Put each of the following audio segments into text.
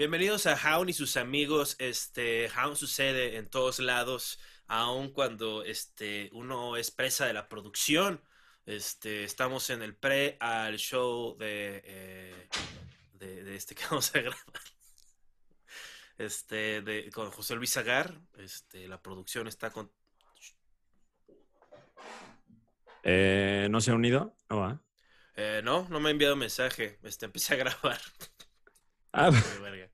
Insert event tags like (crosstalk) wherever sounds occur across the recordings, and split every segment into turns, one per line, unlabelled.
Bienvenidos a Hound y sus amigos. Este, Hound sucede en todos lados, aun cuando este, uno es presa de la producción. Este, estamos en el pre al show de, eh, de, de este que (laughs) vamos a grabar. Este, de, con José Luis Agar. Este, la producción está con.
Eh, ¿No se ha unido? No va.
Eh, no, no me ha enviado mensaje. Este, empecé a grabar.
Ah, (laughs)
verga.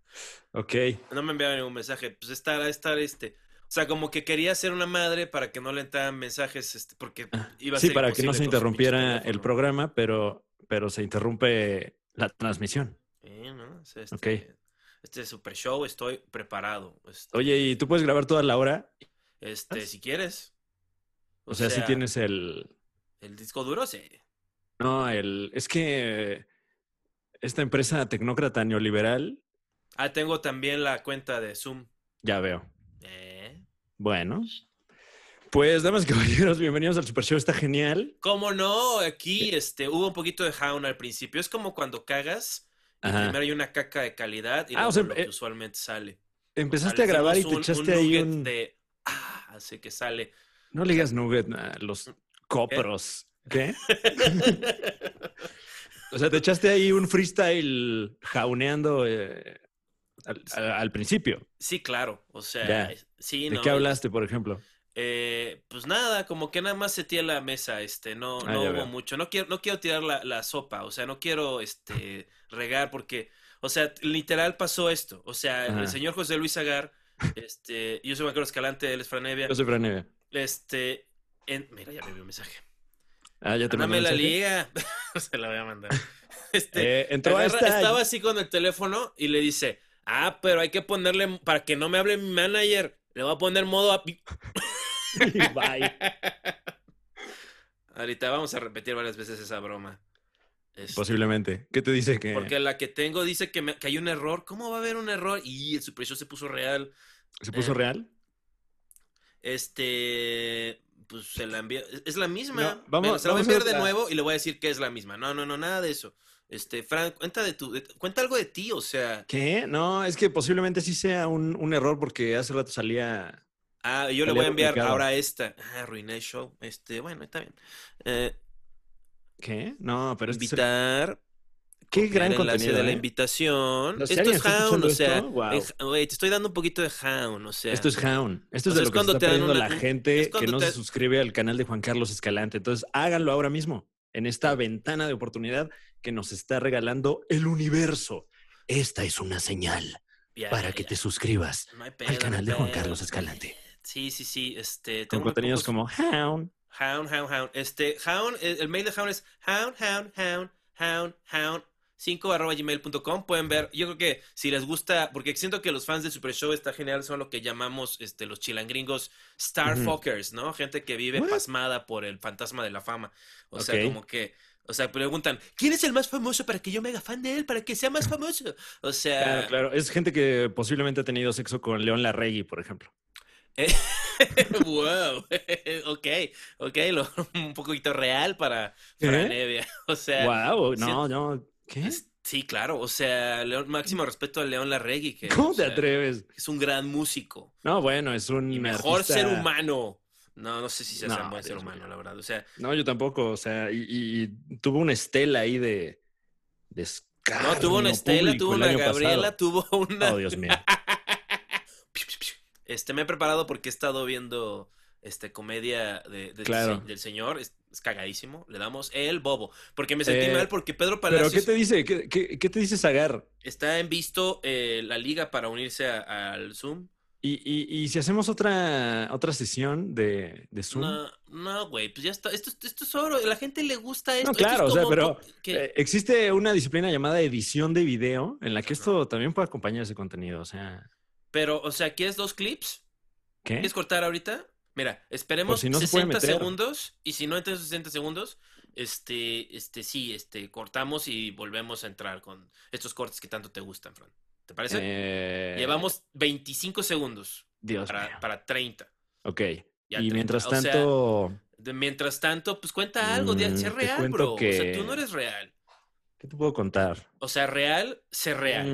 ok.
No me enviaba ningún mensaje. Pues estar, estar, este. O sea, como que quería ser una madre para que no le entraran mensajes, este, porque iba a
Sí,
ser
para que no se interrumpiera el programa, pero, pero se interrumpe la transmisión.
Sí, ¿no? Sea, este,
Ok.
este super show estoy preparado. Este,
Oye, ¿y tú puedes grabar toda la hora?
este, si quieres.
O, sea, si tienes el...
El disco duro, sí.
No, el... Es que esta empresa tecnócrata neoliberal,
Ah, tengo también la cuenta de Zoom.
ya veo.
Eh.
Bueno. Pues, damas y caballeros, bienvenidos al Super Show. Está genial.
¿Cómo no? Aquí este, hubo un poquito de Hound al principio. Es como cuando cagas y primero hay una caca de calidad y
Ah,
luego
o sea,
lo que
eh,
usualmente sale.
Empezaste
O
a
sea,
grabar y te
un-
echaste ahí un...
de ah, así que sale.
No le digas nugget a los copros. ¿Qué? (laughs) (laughs) O sea, te echaste ahí un freestyle jauneando eh, al, al- al principio.
Sí, claro. O sea,
Ya.
sí,
¿De
no.
qué hablaste, por ejemplo?
Eh, pues nada, como que nada más seteé la mesa, este, no,
Ah,
no hubo
veo.
mucho. No quiero, no quiero tirar la, la sopa, o sea, no quiero este regar porque, o sea, literal pasó esto. O sea,
Ajá.
el señor José Luis Agar, este, yo soy Juan Carlos Escalante, él es Franevia.
Yo soy Fran Evia.
Este, en- mira, ya me envió un mensaje.
Ah, ya te mandé
la liga. (laughs) Se la voy a mandar. (laughs) Este,
Eh, entró
agarra-
esta...
estaba así con el teléfono y le dice, ah, pero hay que ponerle, para que no me hable mi manager, le voy a poner modo a... (laughs)
Bye.
Ahorita vamos a repetir varias veces esa broma. Este,
Posiblemente. ¿Qué te dice que
Porque la que tengo dice que, me- que hay un error. ¿Cómo va a haber un error? Y el Show se puso real.
se puso
eh,
real?
Este, pues se la envía. es- Es la misma.
No, vamos-
Mira, se la voy a enviar de nuevo y le voy a decir que es la misma. No, no, no, nada de eso. Este, Frank, cuenta de tu, de- cuenta algo de ti, o sea.
¿Qué? No, es que posiblemente sí sea un, un error porque hace rato salía...
Ah, yo le voy a enviar ahora esta. Ah, arruiné el show. Este, bueno, está bien. Eh,
¿Qué? No, pero este es-
invitar.
Qué gran
el enlace
contenido,
de la
¿eh?
invitación. Esto
¿alguien
es Hound, o sea, güey, te estoy dando un poquito de Hound, o sea.
Esto es Hound. Esto es de
es
lo que se está perdiendo
una-
la gente que no
te-
se suscribe al canal de Juan Carlos Escalante. Entonces, háganlo ahora mismo, en esta ventana de oportunidad que nos está regalando el universo. Esta es una señal para que te suscribas
No pedo,
al canal
no
de Juan. Carlos Escalante.
Sí, sí, sí. Este,
Con
tengo muy
contenidos
pocos-
como Hound.
Hound, Hound, Hound. Este, Hound, el mail de Hound es hound, hound, hound, hound, hound. 5 arroba gmail.com pueden ver, yo creo que si les gusta, porque siento que los fans del Super Show está genial, son lo que llamamos este, los chilangringos Starfuckers, ¿no? Gente que vive
What?
pasmada por el fantasma de la fama. O sea, como que, o sea, preguntan, ¿quién es el más famoso para que yo me haga fan de él, para que sea más famoso? O sea,
Claro, claro. Es gente que posiblemente ha tenido sexo con León Larregui, por ejemplo.
Eh, (laughs) wow, (laughs) ok, ok, lo- (laughs) un poquito real para
¿Eh?
Fran Evia. O sea,
wow, no, no. ¿Qué?
sí, claro, o sea, León- máximo respeto a León Larregui, que
¿Cómo te
sea,
atreves?
es un gran músico
No, bueno, es un
y mejor
artista-
ser humano. No, no sé si sea
No,
un buen ser humano,
mío.
la verdad. O sea,
No, yo tampoco, o sea, y, y- y tuvo una estela ahí de, de
no tuvo una Estela, tuvo una Gabriela,
pasado.
tuvo una.
Oh, Dios mío. (laughs)
Este, me he preparado porque he estado viendo este comedia de, del
Claro.
se- del señor, es, cagadísimo. Le damos el bobo. Porque me sentí
Eh,
mal porque Pedro
Pero,
Palacios
¿qué te dice? ¿Qué, qué, qué te dice Zagar?
está en visto eh, la liga para unirse a- al Zoom.
Y, y, y si hacemos otra, otra sesión de, de Zoom.
No, no, güey, pues ya está. Esto, es- esto es oro. La gente le gusta esto.
No,
Esto es
claro, o sea, pero
que-
eh, existe una disciplina llamada edición de video en la que esto también puede acompañar ese contenido. O sea,
pero, o sea, ¿quieres dos clips?
¿qué?
¿Quieres cortar ahorita? Mira, esperemos
Por si no se puede
60
meter.
segundos y si no esos 60 segundos, este, este, sí, este, cortamos y volvemos a entrar con estos cortes que tanto te gustan, Fran. ¿Te parece?
Eh,
Llevamos 25 segundos
Dios
para,
mío.
para 30.
Ok.
Ya
y
30.
mientras
O sea,
tanto,
de- mientras tanto, pues cuenta algo, de,
Mm,
sé real, bro. O sea, tú no eres real.
¿qué te puedo contar?
O sea, real, sé real.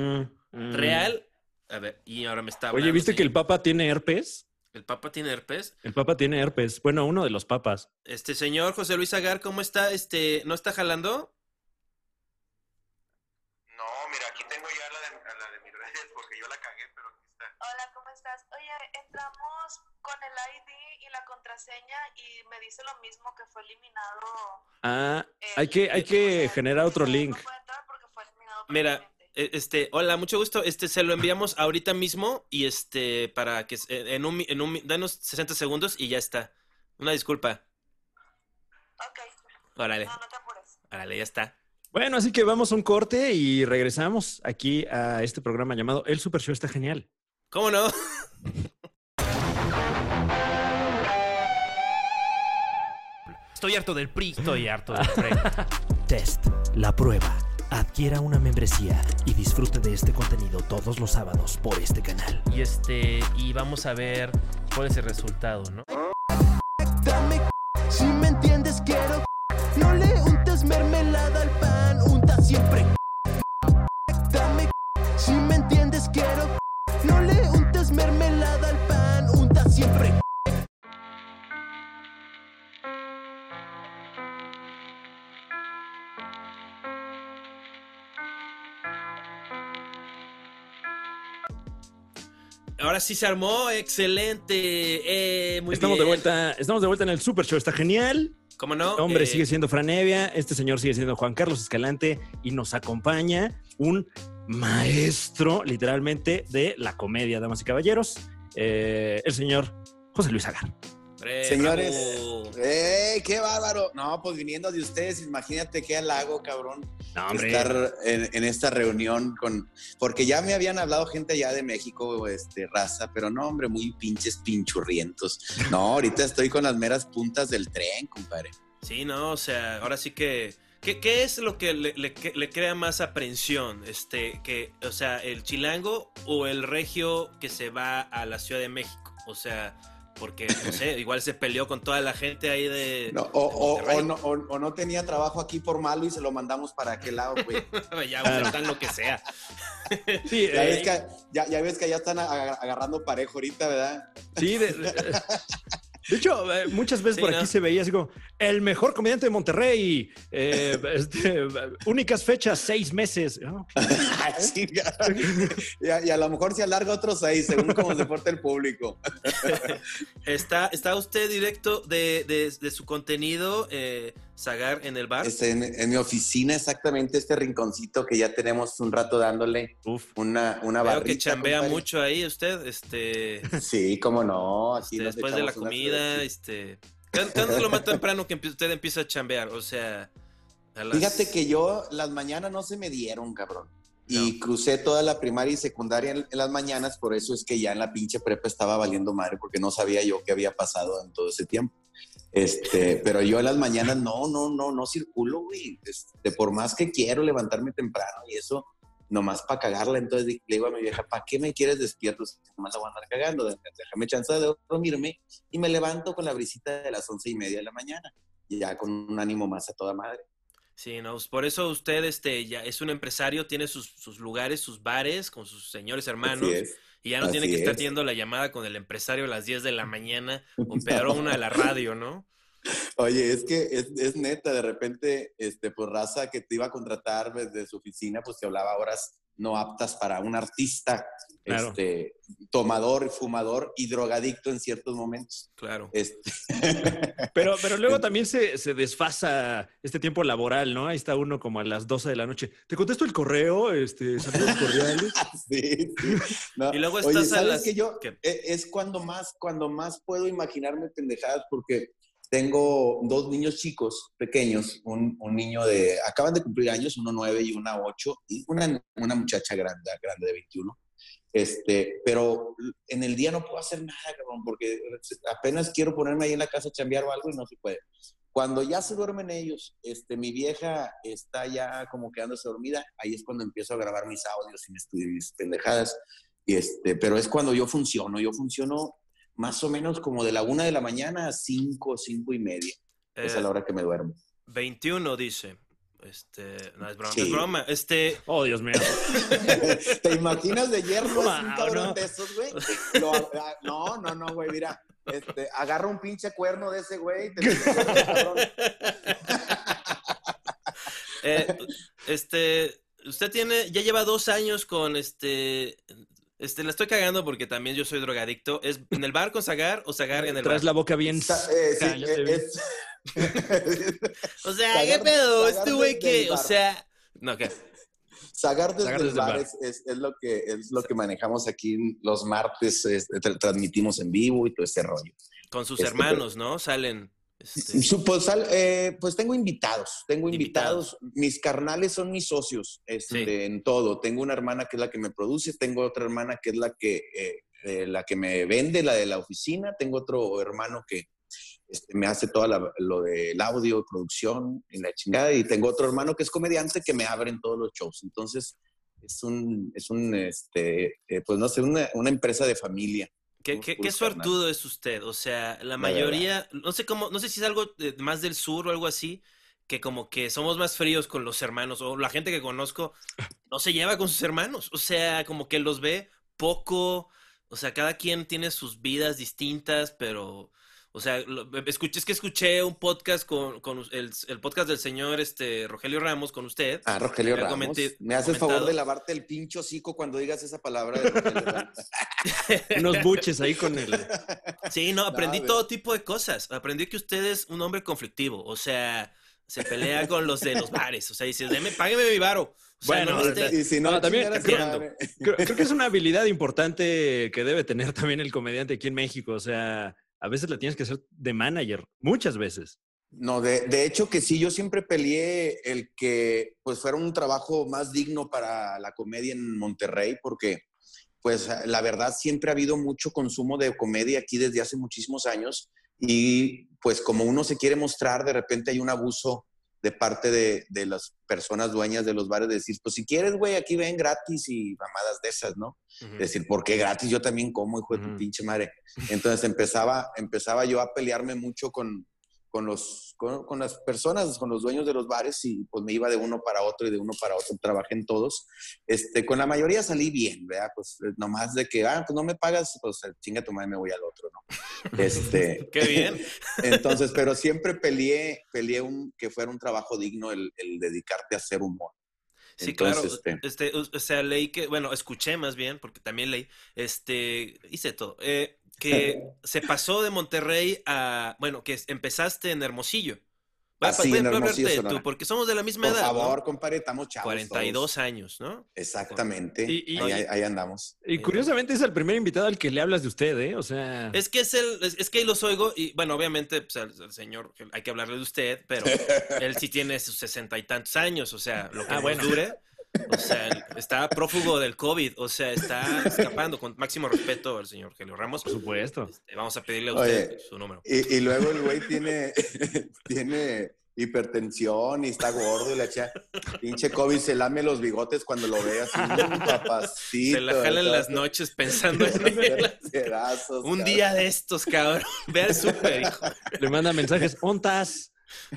Mm, Mm.
real. A ver, y ahora me está
Oye,
hablando,
¿viste que el. Papa tiene herpes?
El Papa tiene herpes?
El Papa tiene herpes. Bueno, uno de los papas.
Este señor José Luis Agar, ¿cómo está? Este, ¿no está jalando?
No, mira, aquí tengo ya la de, a la de mis redes porque yo la cagué, pero aquí está.
Hola, ¿cómo estás? Oye, entramos con el ID y la contraseña y me dice lo mismo que fue eliminado.
Ah,
el-
hay que, hay que generar otro
no
link.
puede entrar porque fue eliminado
Mira. Eh, Este, hola, mucho gusto. Este, se lo enviamos ahorita mismo y este, para que eh, en un, en un, danos 60 segundos y ya está. Una disculpa.
Ok,
Órale,
no, no te apures.
órale, ya está.
Bueno, así que vamos a un corte y regresamos aquí a este programa llamado El Super Show está genial.
¿Cómo no?
Estoy harto del PRI. Estoy harto del PRI. (laughs)
Test, la prueba. Adquiera una membresía y disfrute de este contenido todos los sábados por este canal.
y este, y vamos a ver cuál es el resultado, ¿no?
Dame si me entiendes quiero No le untes mermelada al pan, unta siempre Dame si me entiendes quiero No le untes mermelada
Ahora sí se armó, excelente. Eh, muy
estamos
bien.
de vuelta, estamos de vuelta en el Super Show está genial.
¿Cómo no?
El hombre
Eh,
sigue siendo Franevia, este señor sigue siendo Juan Carlos Escalante y nos acompaña un maestro, literalmente, de la comedia, damas y caballeros, eh, el señor José Luis Agar.
Señores. ¡ey, qué bárbaro! No, pues viniendo de ustedes, imagínate qué halago, cabrón,
No,
estar en, en esta reunión con... Porque ya me habían hablado gente allá de México, este, raza, pero no, hombre, muy pinches pinchurrientos. No, ahorita estoy con las meras puntas del tren, compadre.
Sí, no, o sea, ahora sí que. ¿Qué, qué es lo que le, le crea más aprensión? Este, que, o sea, el chilango o el regio que se va a la Ciudad de México. O sea, porque, no sé, (coughs) igual se peleó con toda la gente ahí de.
No, o,
de
o- no, o- o no tenía trabajo aquí por malo y se lo mandamos para aquel lado, güey. (laughs)
ya,
Claro.
o sea, tan lo que sea. (laughs)
Sí,
Ya,
eh,
ves que, ya, ya ves que ya están aga- agarrando parejo ahorita, ¿verdad?
Sí, de, (laughs) de- de hecho, eh, muchas veces
Sí,
por
¿no?
aquí se veía así como el mejor comediante de Monterrey, eh, (laughs) este, únicas fechas, seis meses. Ah, (laughs)
Sí, ya. y, a, y a lo mejor se alarga otros seis, según cómo se porta el público. (laughs)
Está, está usted directo de, de- de su contenido, eh, Zagar, en el bar.
Este, en, en mi oficina, exactamente este rinconcito que ya tenemos un rato dándole
Uf.
una, una
Veo
barrita.
que chambea
compadre.
mucho ahí usted, este, (laughs)
Sí, cómo no. Aquí
este, después de la comida, este... ¿Cuándo es lo más temprano que usted empieza a chambear? O sea, a las-
Fíjate que yo las mañanas no se me dieron, cabrón. Y crucé toda la primaria y secundaria en, en las mañanas, por eso es que ya en la pinche prepa estaba valiendo madre, porque no sabía yo qué había pasado en todo ese tiempo. Este, pero yo en las mañanas no, no, no, no circulo, güey. Este, por más que quiero levantarme temprano y eso, nomás para cagarla. Entonces le digo a mi vieja, ¿para qué me quieres despierto? Si nomás la voy a andar cagando, déjame chance de dormirme y me levanto con la brisita de las once y media de la mañana, y ya con un ánimo más a toda madre.
Sí, no, pues, por eso usted este, ya es un empresario, tiene sus, sus lugares, sus bares con sus señores hermanos.
Así es.
Y ya no tiene que estar
es.
teniendo la llamada con el empresario a las 10 de la mañana o peor aún a la radio, ¿no?
Oye, es que es, es neta, de repente, este, pues raza que te iba a contratar desde su oficina, pues te hablaba horas no aptas para un artista,
Claro.
este, tomador, fumador y drogadicto en ciertos momentos.
Claro.
Este, (laughs)
Pero, pero luego también se, se desfasa este tiempo laboral, ¿no? Ahí está uno como a las 12 de la noche. Te contesto el correo, este, saludos cordiales. (laughs)
sí, sí. No,
Y luego
Oye,
estás a
¿sabes
las-
que yo
¿Qué?
e- es cuando más, cuando más puedo imaginarme pendejadas porque tengo dos niños chicos, pequeños, un, un niño de, acaban de cumplir años, uno nueve y una ocho, y una, una muchacha grande, grande de 21. Este, pero en el día no puedo hacer nada, cabrón, porque apenas quiero ponerme ahí en la casa a chambear o algo y no se puede. Cuando ya se duermen ellos, este, mi vieja está ya como quedándose dormida, ahí es cuando empiezo a grabar mis audios y mis, mis pendejadas. Y este, pero es cuando yo funciono, yo funciono más o menos como de la una de la mañana a cinco, cinco y media. Esa es
Eh,
la hora que me duermo.
21 dice. Este, no es broma,
Sí.
es broma. Este,
Oh, Dios mío. (laughs)
¿Te imaginas de es un cabrón
no.
de esos, güey? Lo- No, no, no, güey, mira. Este, agarra un pinche cuerno de ese güey. y te- cabrón. (laughs)
eh, este, usted tiene, ya lleva dos años con este, este, la estoy cagando porque también yo soy drogadicto. ¿Es en el bar con Zagar o Zagar en el bar?
Traes la boca bien.
Sa- eh, sí, eh, es- (laughs)
O sea,
Zagar-
¿qué pedo?
Zagar
Este güey que, o sea, no, ¿qué?
Sagar desde
Sagar
el
desde el
bar,
bar.
Es, es- es lo que, es lo que manejamos aquí los martes, es- tra- transmitimos en vivo y todo ese rollo.
Con sus
Este,
hermanos, ¿no? Salen. Este,
Su- Pues, eh, pues tengo invitados, tengo
Invitados.
invitados. Mis carnales son mis socios este,
Sí.
en todo. Tengo una hermana que es la que me produce, tengo otra hermana que es la que, eh, eh, la que me vende, la de la oficina, tengo otro hermano que este, me hace todo lo del audio, producción y la chingada, y tengo otro hermano que es comediante que me abre en todos los shows. Entonces, es un, es un este, eh, pues no sé, una, una empresa de familia.
¿Qué, suertudo es usted? O sea, la mayoría, no sé cómo, no sé si es algo más del sur o algo así, que como que somos más fríos con los hermanos, o la gente que conozco no se lleva con sus hermanos, o sea, como que los ve poco, o sea, cada quien tiene sus vidas distintas, pero, o sea, lo- escuché, es que escuché un podcast con, con el, el podcast del señor este, Rogelio Ramos con usted.
Ah, Rogelio Ramos.
comenté-
me haces favor
comentado.
de lavarte el pincho hocico cuando digas esa palabra de Rogelio Ramos. (laughs)
Unos buches ahí con el.
Sí, no, aprendí
No,
todo tipo de cosas. Aprendí que usted es un hombre conflictivo. O sea, se pelea con los de los bares. O sea, dice, deme, págueme mi varo. O sea,
Bueno,
no esté-
Y si no,
No, también-.
Creo,
creo que es una habilidad importante que debe tener también el comediante aquí en México. O sea, a veces la tienes que hacer de manager, muchas veces.
No, de, de hecho que sí, yo siempre peleé el que pues fuera un trabajo más digno para la comedia en Monterrey, porque pues la verdad siempre ha habido mucho consumo de comedia aquí desde hace muchísimos años y pues como uno se quiere mostrar, de repente hay un abuso de parte de, de las personas dueñas de los bares de decir, pues si quieres, güey, aquí ven gratis y mamadas de esas, ¿no? Decir, ¿por qué gratis? Yo también como, hijo de tu pinche madre. Entonces empezaba, empezaba yo a pelearme mucho con, con, los, con, con las personas, con los dueños de los bares y pues me iba de uno para otro y de uno para otro, trabajé en todos. Este, con la mayoría salí bien, ¿verdad? Pues eh, nomás de que, ah, pues no me pagas, pues eh, chinga tu madre, me voy al otro, ¿no? (laughs) Este,
Qué bien. (laughs)
entonces, pero siempre peleé, peleé un, que fuera un trabajo digno el, el dedicarte a hacer humor.
Sí,
Entonces,
claro. Este, o o sea, leí que, bueno, escuché más bien, porque también leí, este, hice todo, eh, que (laughs) se pasó de Monterrey a, bueno, que empezaste en Hermosillo.
Ah, sí,
voy a
en
hablarte
Hermosillo,
de
Sonora.
tú, porque somos de la misma
Por
edad,
favor,
¿no?
compadre, estamos chavos.
42
todos.
años, ¿no?
Exactamente.
Y- y-
ahí, ahí- ahí andamos.
Y curiosamente es el primer invitado al que le hablas de usted, ¿eh? O sea.
Es que es el, es, es que ahí los oigo y bueno, obviamente, pues al, al señor hay que hablarle de usted, pero (laughs) él sí tiene sus sesenta y tantos años, o sea, lo que
Ah, bueno.
dure. O sea, está prófugo del COVID, o sea, está escapando con máximo respeto al señor Gelio Ramos.
Por supuesto.
Este, vamos a pedirle a usted
Oye,
su número.
Y, y luego el güey tiene, (laughs) tiene hipertensión y está gordo y la cha, pinche COVID se lame los bigotes cuando lo ve así, "Mm, (laughs) papacito.
Se la jala en las noches pensando (laughs) en él. Un día de estos, cabrón. Ve al súper, hijo.
Le manda mensajes, ¿ontas?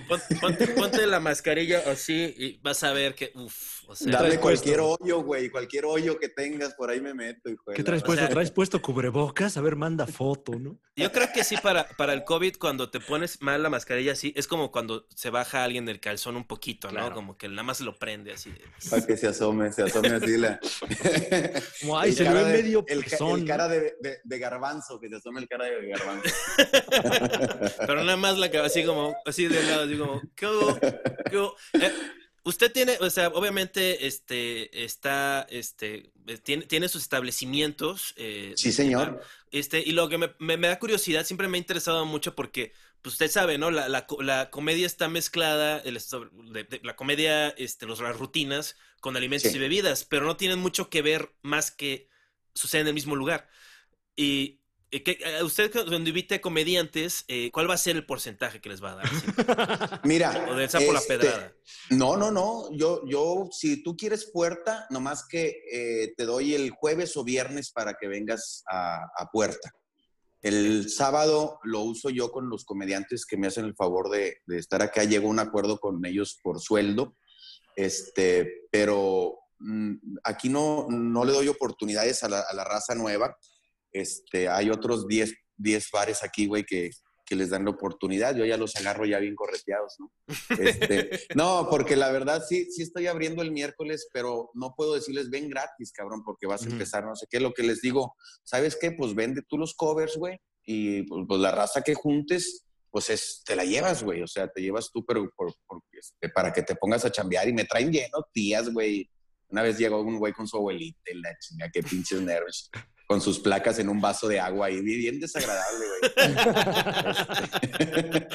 Pon- Ponte, ponte la mascarilla así y vas a ver que, uff, o sea,
Dame cualquier
puesto?
hoyo, güey, cualquier hoyo que tengas, por ahí me meto, hijo
¿Qué traes
o
puesto?
sea-
¿Traes puesto cubrebocas? A ver, manda foto, ¿no?
Yo creo que sí, para, para el COVID, cuando te pones mal la mascarilla así, es como cuando se baja alguien del calzón un poquito, ¿no?
Claro.
Como que nada más lo prende así.
Para que se asome, se asome así la. (laughs)
Como, ay,
el
se
cara
ve
de-
medio
el,
pezón,
el cara de, de- de garbanzo, que se asome el cara de garbanzo. (laughs)
Pero nada más la que así como, así de lado, así como, ¿qué? ¿Qué? Eh, usted tiene, o sea, obviamente, este, está, este, eh, tiene, tiene sus establecimientos. eh,
Sí, señor.
Este, y lo que me, me- me da curiosidad, siempre me ha interesado mucho porque, pues usted sabe, ¿no? La, la co- la comedia está mezclada, el, sobre- de- de- la comedia, este, los, las rutinas con alimentos
Sí.
y bebidas, pero no tienen mucho que ver más que sucede en el mismo lugar. Y que, eh, usted cuando invite comediantes, eh, ¿cuál va a ser el porcentaje que les va a dar? Así, (laughs)
Mira.
O del sapo la
este,
pedrada.
No, no, no. Yo, yo, si tú quieres puerta, nomás que eh, te doy el jueves o viernes para que vengas a, a puerta. El sábado lo uso yo con los comediantes que me hacen el favor de, de estar acá. Llego a un acuerdo con ellos por sueldo. Este, pero mm, aquí no, no le doy oportunidades a la, a la raza nueva. Este, hay otros 10, 10 bares aquí, güey, que, que les dan la oportunidad. Yo ya los agarro ya bien correteados, ¿no? (laughs) Este, no, porque la verdad sí, sí estoy abriendo el miércoles, pero no puedo decirles ven gratis, cabrón, porque vas a empezar, no sé qué. Lo que les digo, ¿sabes qué? Pues vende tú los covers, güey, y pues, pues, la raza que juntes, pues es, te la llevas, güey. O sea, te llevas tú, pero por, por- este, para que te pongas a chambear y me traen lleno tías, güey. Una vez llegó un güey con su abuelita y la chinga, qué pinches nervios. Con sus placas en un vaso de agua y bien desagradable, güey. (laughs)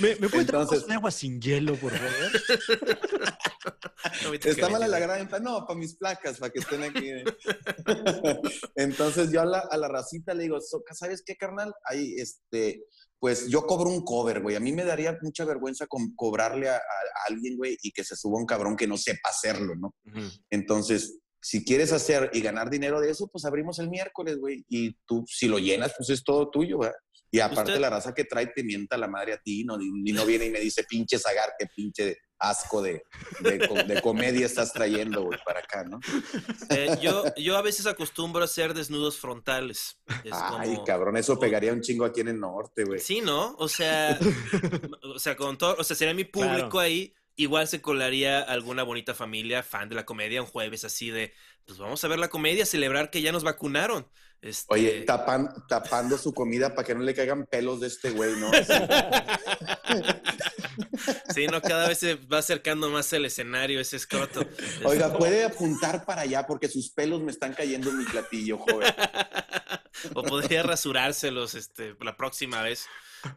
¿Me, me puede traer un
Entonces-
de agua sin hielo, por favor? (laughs)
Que
Está mala la gran venta. No, para mis placas, para que estén aquí. (laughs) Entonces yo a la, a la racita le digo, "So- ¿sabes qué, carnal? Ahí, este, pues yo cobro un cover, güey. A mí me daría mucha vergüenza con- cobrarle a, a- a alguien, güey, y que se suba un cabrón que no sepa hacerlo, ¿no? Entonces, si quieres hacer y ganar dinero de eso, pues abrimos el miércoles, güey. Y tú, si lo llenas, pues es todo tuyo, ¿verdad? Y aparte
Usted-
la raza que trae te mienta la madre a ti, ¿no? Y no viene y me dice, pinche zagar, qué pinche asco de, de, de comedia estás trayendo, güey, para acá, ¿no?
Eh, yo, yo a veces acostumbro a hacer desnudos frontales. Es
Ay,
como-
cabrón, eso pegaría un chingo aquí en el norte, güey.
Sí, ¿no? O sea, o sea, con todo, o sea, sería mi público
Claro.
ahí. Igual se colaría alguna bonita familia fan de la comedia un jueves así de, pues vamos a ver la comedia, celebrar que ya nos vacunaron. Este,
Oye, tapan, tapando su comida para que no le caigan pelos de este güey, ¿no? (laughs)
sí, no, cada vez se va acercando más el escenario, ese escroto. (laughs)
Oiga, puede apuntar para allá porque sus pelos me están cayendo en mi platillo, joven. (laughs)
o podría rasurárselos este, la próxima vez.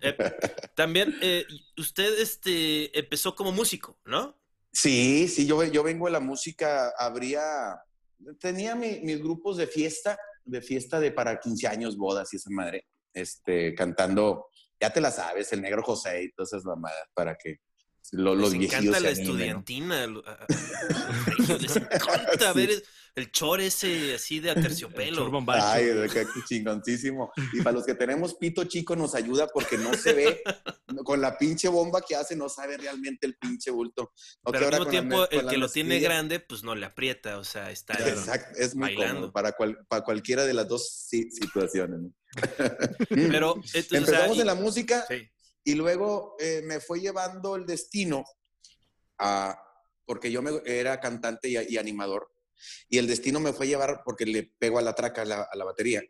Eh, también, eh, usted este, empezó como músico, ¿no?
Sí, sí, yo, yo vengo de la música, habría, tenía mi- mis grupos de fiesta, de fiesta de para 15 años, bodas y esa madre, este, cantando, ya te la sabes, el negro José y todas esas mamadas para que lo- los
les encanta la
animen, ¿no?
estudiantina. lo- a- a- a los (laughs) les encanta
Sí.
ver el, chor ese así de (laughs) aterciopelo.
Ay, de qué chingoncísimo. Y para los que tenemos pito chico nos ayuda porque no se ve, (laughs) con la pinche bomba que hace no sabe realmente el pinche bulto. No,
Pero al mismo
la
tiempo, el que lo tiene grande, pues no le aprieta, o sea, está
Exacto, es muy
bailando.
cómodo para, cual- para cualquiera de las dos si- situaciones. ¿no? (laughs)
Pero, entonces, o sea,
Empezamos
y-
en la música
sí.
y luego eh, me fue llevando el destino a, porque yo me, era cantante y, y animador, y el destino me fue a llevar, porque le pego a la traca, a la, a la batería,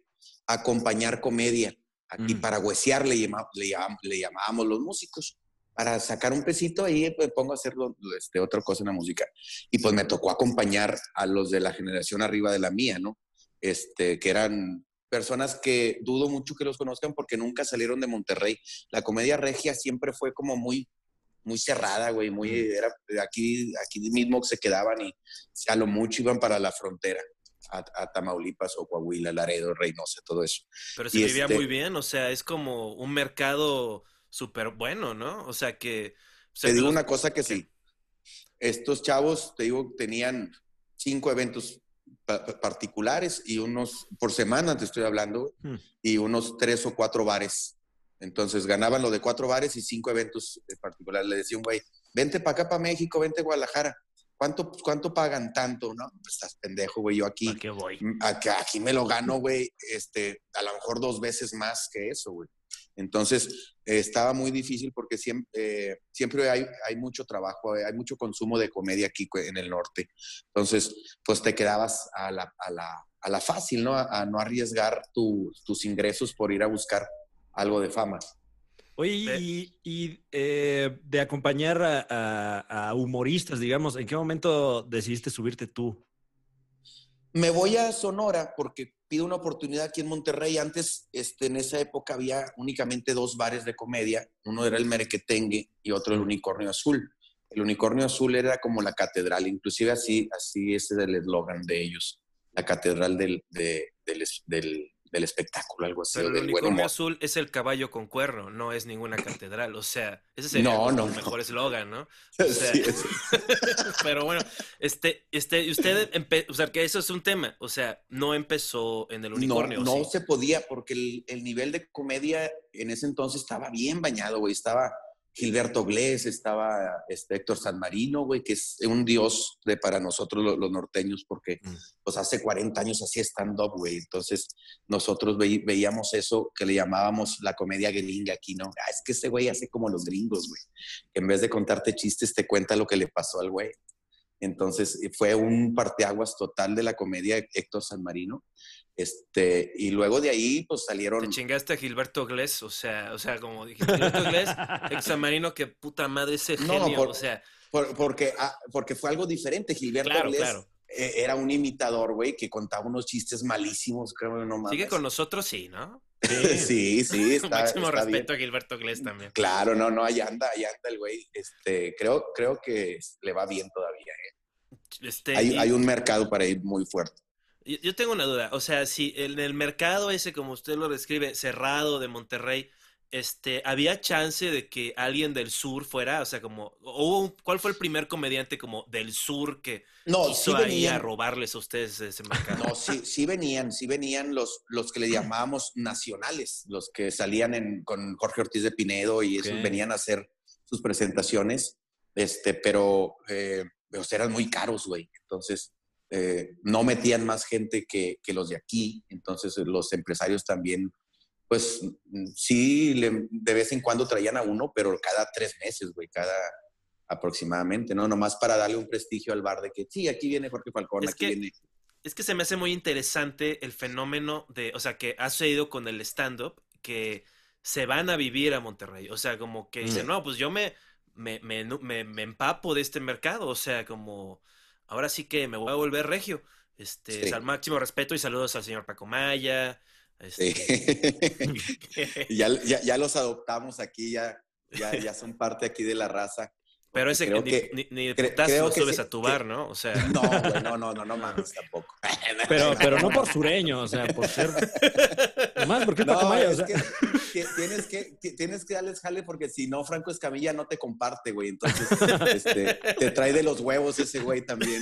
a acompañar comedia. Aquí
Mm.
para huesear le, llama- le, llam- le llamábamos los músicos. Para sacar un pesito ahí me pongo a hacer este, otra cosa en la música. Y pues me tocó acompañar a los de la generación arriba de la mía, ¿no? Este, que eran personas que dudo mucho que los conozcan porque nunca salieron de Monterrey. La comedia regia siempre fue como muy, muy cerrada, güey, muy, era, aquí, aquí mismo se quedaban y a lo mucho iban para la frontera, a, a Tamaulipas o Coahuila, Laredo, Reynosa, todo eso.
Pero se
Y
vivía
este-
muy bien, o sea, es como un mercado súper bueno, ¿no? O sea que... o sea,
te digo
los-
una cosa que sí, estos chavos, te digo, tenían cinco eventos pa- particulares y unos, por semana te estoy hablando,
Hmm.
y unos tres o cuatro bares. Entonces ganaban lo de cuatro bares y cinco eventos eh, particulares. Le decía un güey, vente para acá, para México, vente a Guadalajara. ¿Cuánto, ¿Cuánto pagan tanto? No, pues estás pendejo, güey. Yo aquí,
¿A qué voy?
aquí, aquí me lo gano, güey, este, a lo mejor dos veces más que eso, güey. Entonces, eh, estaba muy difícil porque siempre, eh, siempre hay, hay mucho trabajo, hay mucho consumo de comedia aquí en el norte. Entonces, pues te quedabas a la, a la, a la fácil, ¿no? A, a no arriesgar tu- tus ingresos por ir a buscar algo de fama.
Oye, y, y, eh, de acompañar a, a- a humoristas, digamos, ¿en qué momento decidiste subirte tú?
Me voy a Sonora porque pido una oportunidad aquí en Monterrey. Antes, este, en esa época había únicamente dos bares de comedia. Uno era el Merequetengue y otro el Unicornio Azul. El Unicornio Azul era como la catedral, inclusive así, así ese es el eslogan de ellos, la catedral del, de- del, es- del- del espectáculo, algo así,
Pero el
del
unicornio azul es el caballo con cuerno, no es ninguna catedral. O sea, ese sería
No, no,
el
no.
mejor eslogan, ¿no? (laughs) O sea,
Sí, es- (laughs)
Pero bueno, este, este, usted, o sea, que eso es un tema. O sea, no empezó en el
No,
unicornio. ¿o
no
sí?
se podía porque el, el nivel de comedia en ese entonces estaba bien bañado, güey. Estaba, Gilberto Glés, estaba este, Héctor San Marino, güey, que es un dios de, para nosotros lo- los, norteños, porque
Mm.
pues hace 40 años hacía stand-up, güey. Entonces nosotros veí- veíamos eso que le llamábamos la comedia gringa aquí, ¿no? Ah, es que ese güey hace como los gringos, güey. En vez de contarte chistes, te cuenta lo que le pasó al güey. Entonces fue un parteaguas total de la comedia Héctor San Marino. Este, y luego de ahí, pues salieron.
Te chingaste a Gilberto Glés, o sea, o sea, como dijiste, Gilberto Glés, (laughs) examarino, que puta madre ese
No,
genio,
por-
o sea,
por- porque, ah, porque fue algo diferente. Gilberto
Claro,
Glés,
claro.
eh, era un imitador, güey, que contaba unos chistes malísimos, creo, no mames.
sigue con nosotros, sí, ¿no?
sí, (laughs) sí, está, (laughs)
Máximo
está bien.
respeto a Gilberto Glés también.
Claro, no, no, ahí anda, ahí anda el güey. Este, creo, creo que le va bien todavía. ¿eh?
Este,
Hay,
y-
hay un mercado para ir muy fuerte.
Yo yo tengo una duda, o sea, si en el mercado ese, como usted lo describe, cerrado de Monterrey, este, ¿había chance de que alguien del sur fuera? O sea, como, o ¿cuál fue el primer comediante como del sur que
No,
quiso
sí
ahí a robarles a ustedes ese (laughs) mercado?
no, sí, sí venían, sí venían los, los que le llamábamos nacionales, los que salían en, con Jorge Ortiz de Pinedo y esos venían a hacer sus presentaciones, este, pero, eh, sea, eran muy caros, güey. Entonces, eh, no metían más gente que, que los de aquí, entonces eh, los empresarios también, pues mm, sí, le- de vez en cuando traían a uno, pero cada tres meses, güey, cada aproximadamente, ¿no? Nomás para darle un prestigio al bar de que sí, aquí viene Jorge Falcón,
Es
aquí
que-
viene...
Es que se me hace muy interesante el fenómeno de, o sea, que ha sucedido con el stand-up, que se van a vivir a Monterrey. O sea, como que dicen,
Sí.
no, pues yo me, me, me, me- me empapo de este mercado. O sea, como, ahora sí que me voy a volver regio. Este,
Sí.
al máximo respeto y saludos al señor Paco Maya.
Sí.
este, (laughs)
ya, ya, ya los adoptamos aquí, ya, ya, ya son parte aquí de la raza.
Pero ese
Creo
ni,
que-
ni, ni de
cre-
putazo
creo
lo
que
subes
sí-
a tu
que-
bar, ¿no? O sea, (laughs)
No, güey, no, no, no, no mames tampoco. (laughs)
Pero, pero no por sureño, o sea, por ser. Nomás, ¿por qué
No?
O
es
sea,
que ti- tienes que ti- tienes que darles jale porque si no, Franco Escamilla no te comparte, güey. Entonces, (laughs) este, te trae de los huevos ese güey también.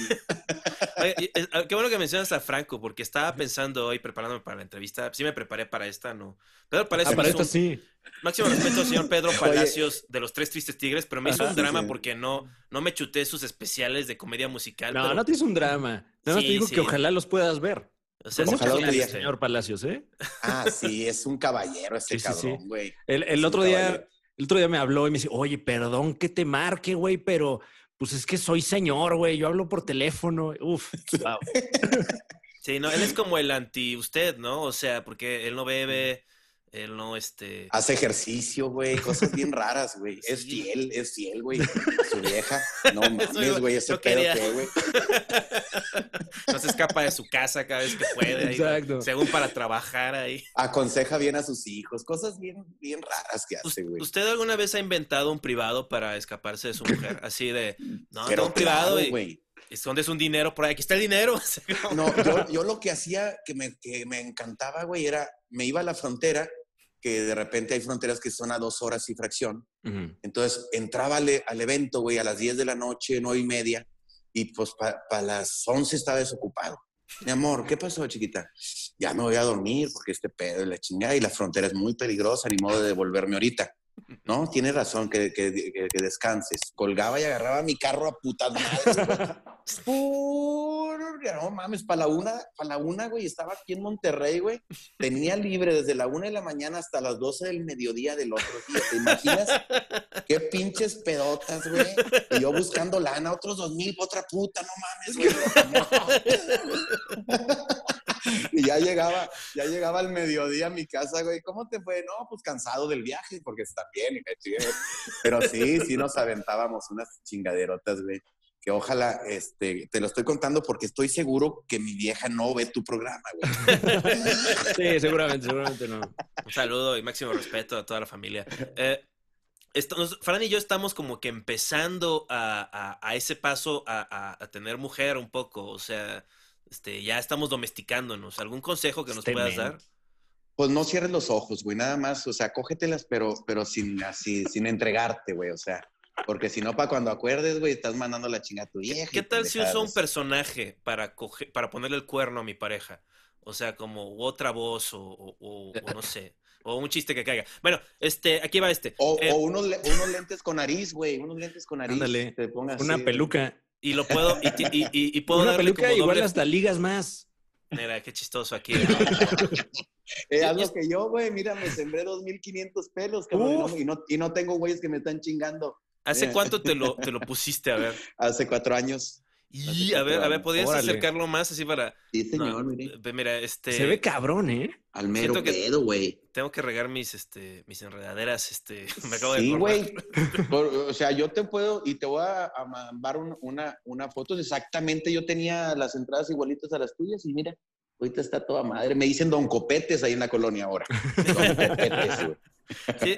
Oye, eh, ah, qué bueno que mencionas a Franco, porque estaba pensando hoy, preparándome para la entrevista. Sí me preparé para esta, ¿no?
Ah,
Palacios
para
me hizo
esta
un-
sí.
Máximo respeto al señor Pedro (laughs)
Oye.
Palacios de los Tres Tristes Tigres, pero me hizo un drama
Sí, sí.
porque no, no me chuté sus especiales de comedia musical.
No,
pero,
no te hizo un drama. Nada más
Sí,
te digo
sí.
que ojalá los puedas ver.
o sea,
Ojalá un día.
señor Palacios, ¿eh?
Ah, sí, es un caballero ese
Sí, sí, sí.
cabrón, güey.
El, el otro día,
caballero.
el otro día me habló y me dice, oye, perdón que te marque, güey, pero pues es que soy señor, güey. Yo hablo por teléfono. Uf, wow.
Sí, no, él es como el anti usted, ¿no? O sea, porque él no bebe, él no, este...
Hace ejercicio, güey, cosas bien (laughs) raras, güey. Es fiel, es fiel, güey. (laughs) Su vieja. No mames, güey, ese
yo
pedo que, güey. (laughs)
No se escupa de su casa cada vez que puede. ahí,
Exacto.
según para trabajar ahí.
Aconseja bien a sus hijos. Cosas bien, bien raras que hace, güey.
¿Usted alguna vez ha inventado un privado para escaparse de su mujer? Así de, no, un privado
güey.
escondes un dinero por ahí. Aquí está el dinero.
No, yo, yo lo que hacía que me, que me encantaba, güey, era, me iba a la frontera, que de repente hay fronteras que son a dos horas y fracción. Entonces entraba al, al evento, güey, a las 10 de la noche, nueve y media, y pues para las 11 estaba desocupado. Mi amor, ¿qué pasó, chiquita? Ya me voy a dormir porque este pedo es la chingada y la frontera es muy peligrosa, ni modo de devolverme ahorita. No, tienes razón, que, que, que- que descanses. Colgaba y agarraba mi carro a putas madres, (laughs) no mames, para la una, para la una, güey, estaba aquí en Monterrey, güey. Tenía libre desde la una de la mañana hasta las 12 del mediodía del otro día. ¿Te imaginas? Qué pinches pedotas, güey. Y yo buscando lana, otros dos mil, otra puta, no mames, güey. (laughs) (laughs) Y ya llegaba, ya llegaba al mediodía a mi casa, güey. ¿Cómo te fue? No, pues cansado del viaje, porque está bien. y me chingué. Pero sí, sí nos aventábamos unas chingaderotas, güey. Que ojalá, este, te lo estoy contando porque estoy seguro que mi vieja no ve tu programa, güey. (laughs)
Sí, seguramente, seguramente no.
Un saludo y máximo respeto a toda la familia. Eh, estamos- Fran y yo estamos como que empezando a, a- a ese paso a, a- a tener mujer un poco. O sea, este, ya estamos domesticándonos. ¿Algún consejo que nos
Este
puedas
men.
dar?
Pues no cierres los ojos, güey, nada más, o sea, cógetelas, pero, pero sin así, sin entregarte, güey, o sea, porque si no, para cuando acuerdes, güey, estás mandando la chinga a tu vieja.
¿Qué tal si uso un personaje para, coge- para ponerle el cuerno a mi pareja? O sea, como otra voz o, o- o- o no sé. O un chiste que caiga. Bueno, este, aquí va este.
O,
Eh,
o unos, le- unos lentes con nariz, güey. Unos lentes con nariz.
Ándale.
Te pongas
Una
así.
peluca.
Y lo puedo, y, ti- y, y- y puedo
Una
darle
peluca
como
igual
doble.
hasta ligas más.
Mira, qué chistoso aquí. (laughs)
Eh, haz lo que yo, güey. Mira, me sembré 2.500 pelos, cabrón. y no- Y no, y no tengo güeyes que me están chingando.
¿Hace
Mira.
cuánto te lo, (laughs) te lo pusiste? A ver.
Hace cuatro años.
Y a ver, a ver, ¿podrías
Órale.
acercarlo más así para.
Sí, señor,
No,
mire.
Mira, este.
Se ve cabrón, ¿eh?
Al mero pedo, güey.
Tengo que regar mis, este, mis enredaderas, este. (laughs) Me acabo de
Sí, güey. (laughs) O sea, yo te puedo, y te voy a, a mandar un- una, una foto. Exactamente, yo tenía las entradas igualitas a las tuyas y mira, ahorita está toda madre. Me dicen Don Copetes ahí en la colonia ahora. (laughs) Don Copetes, güey.
Sí.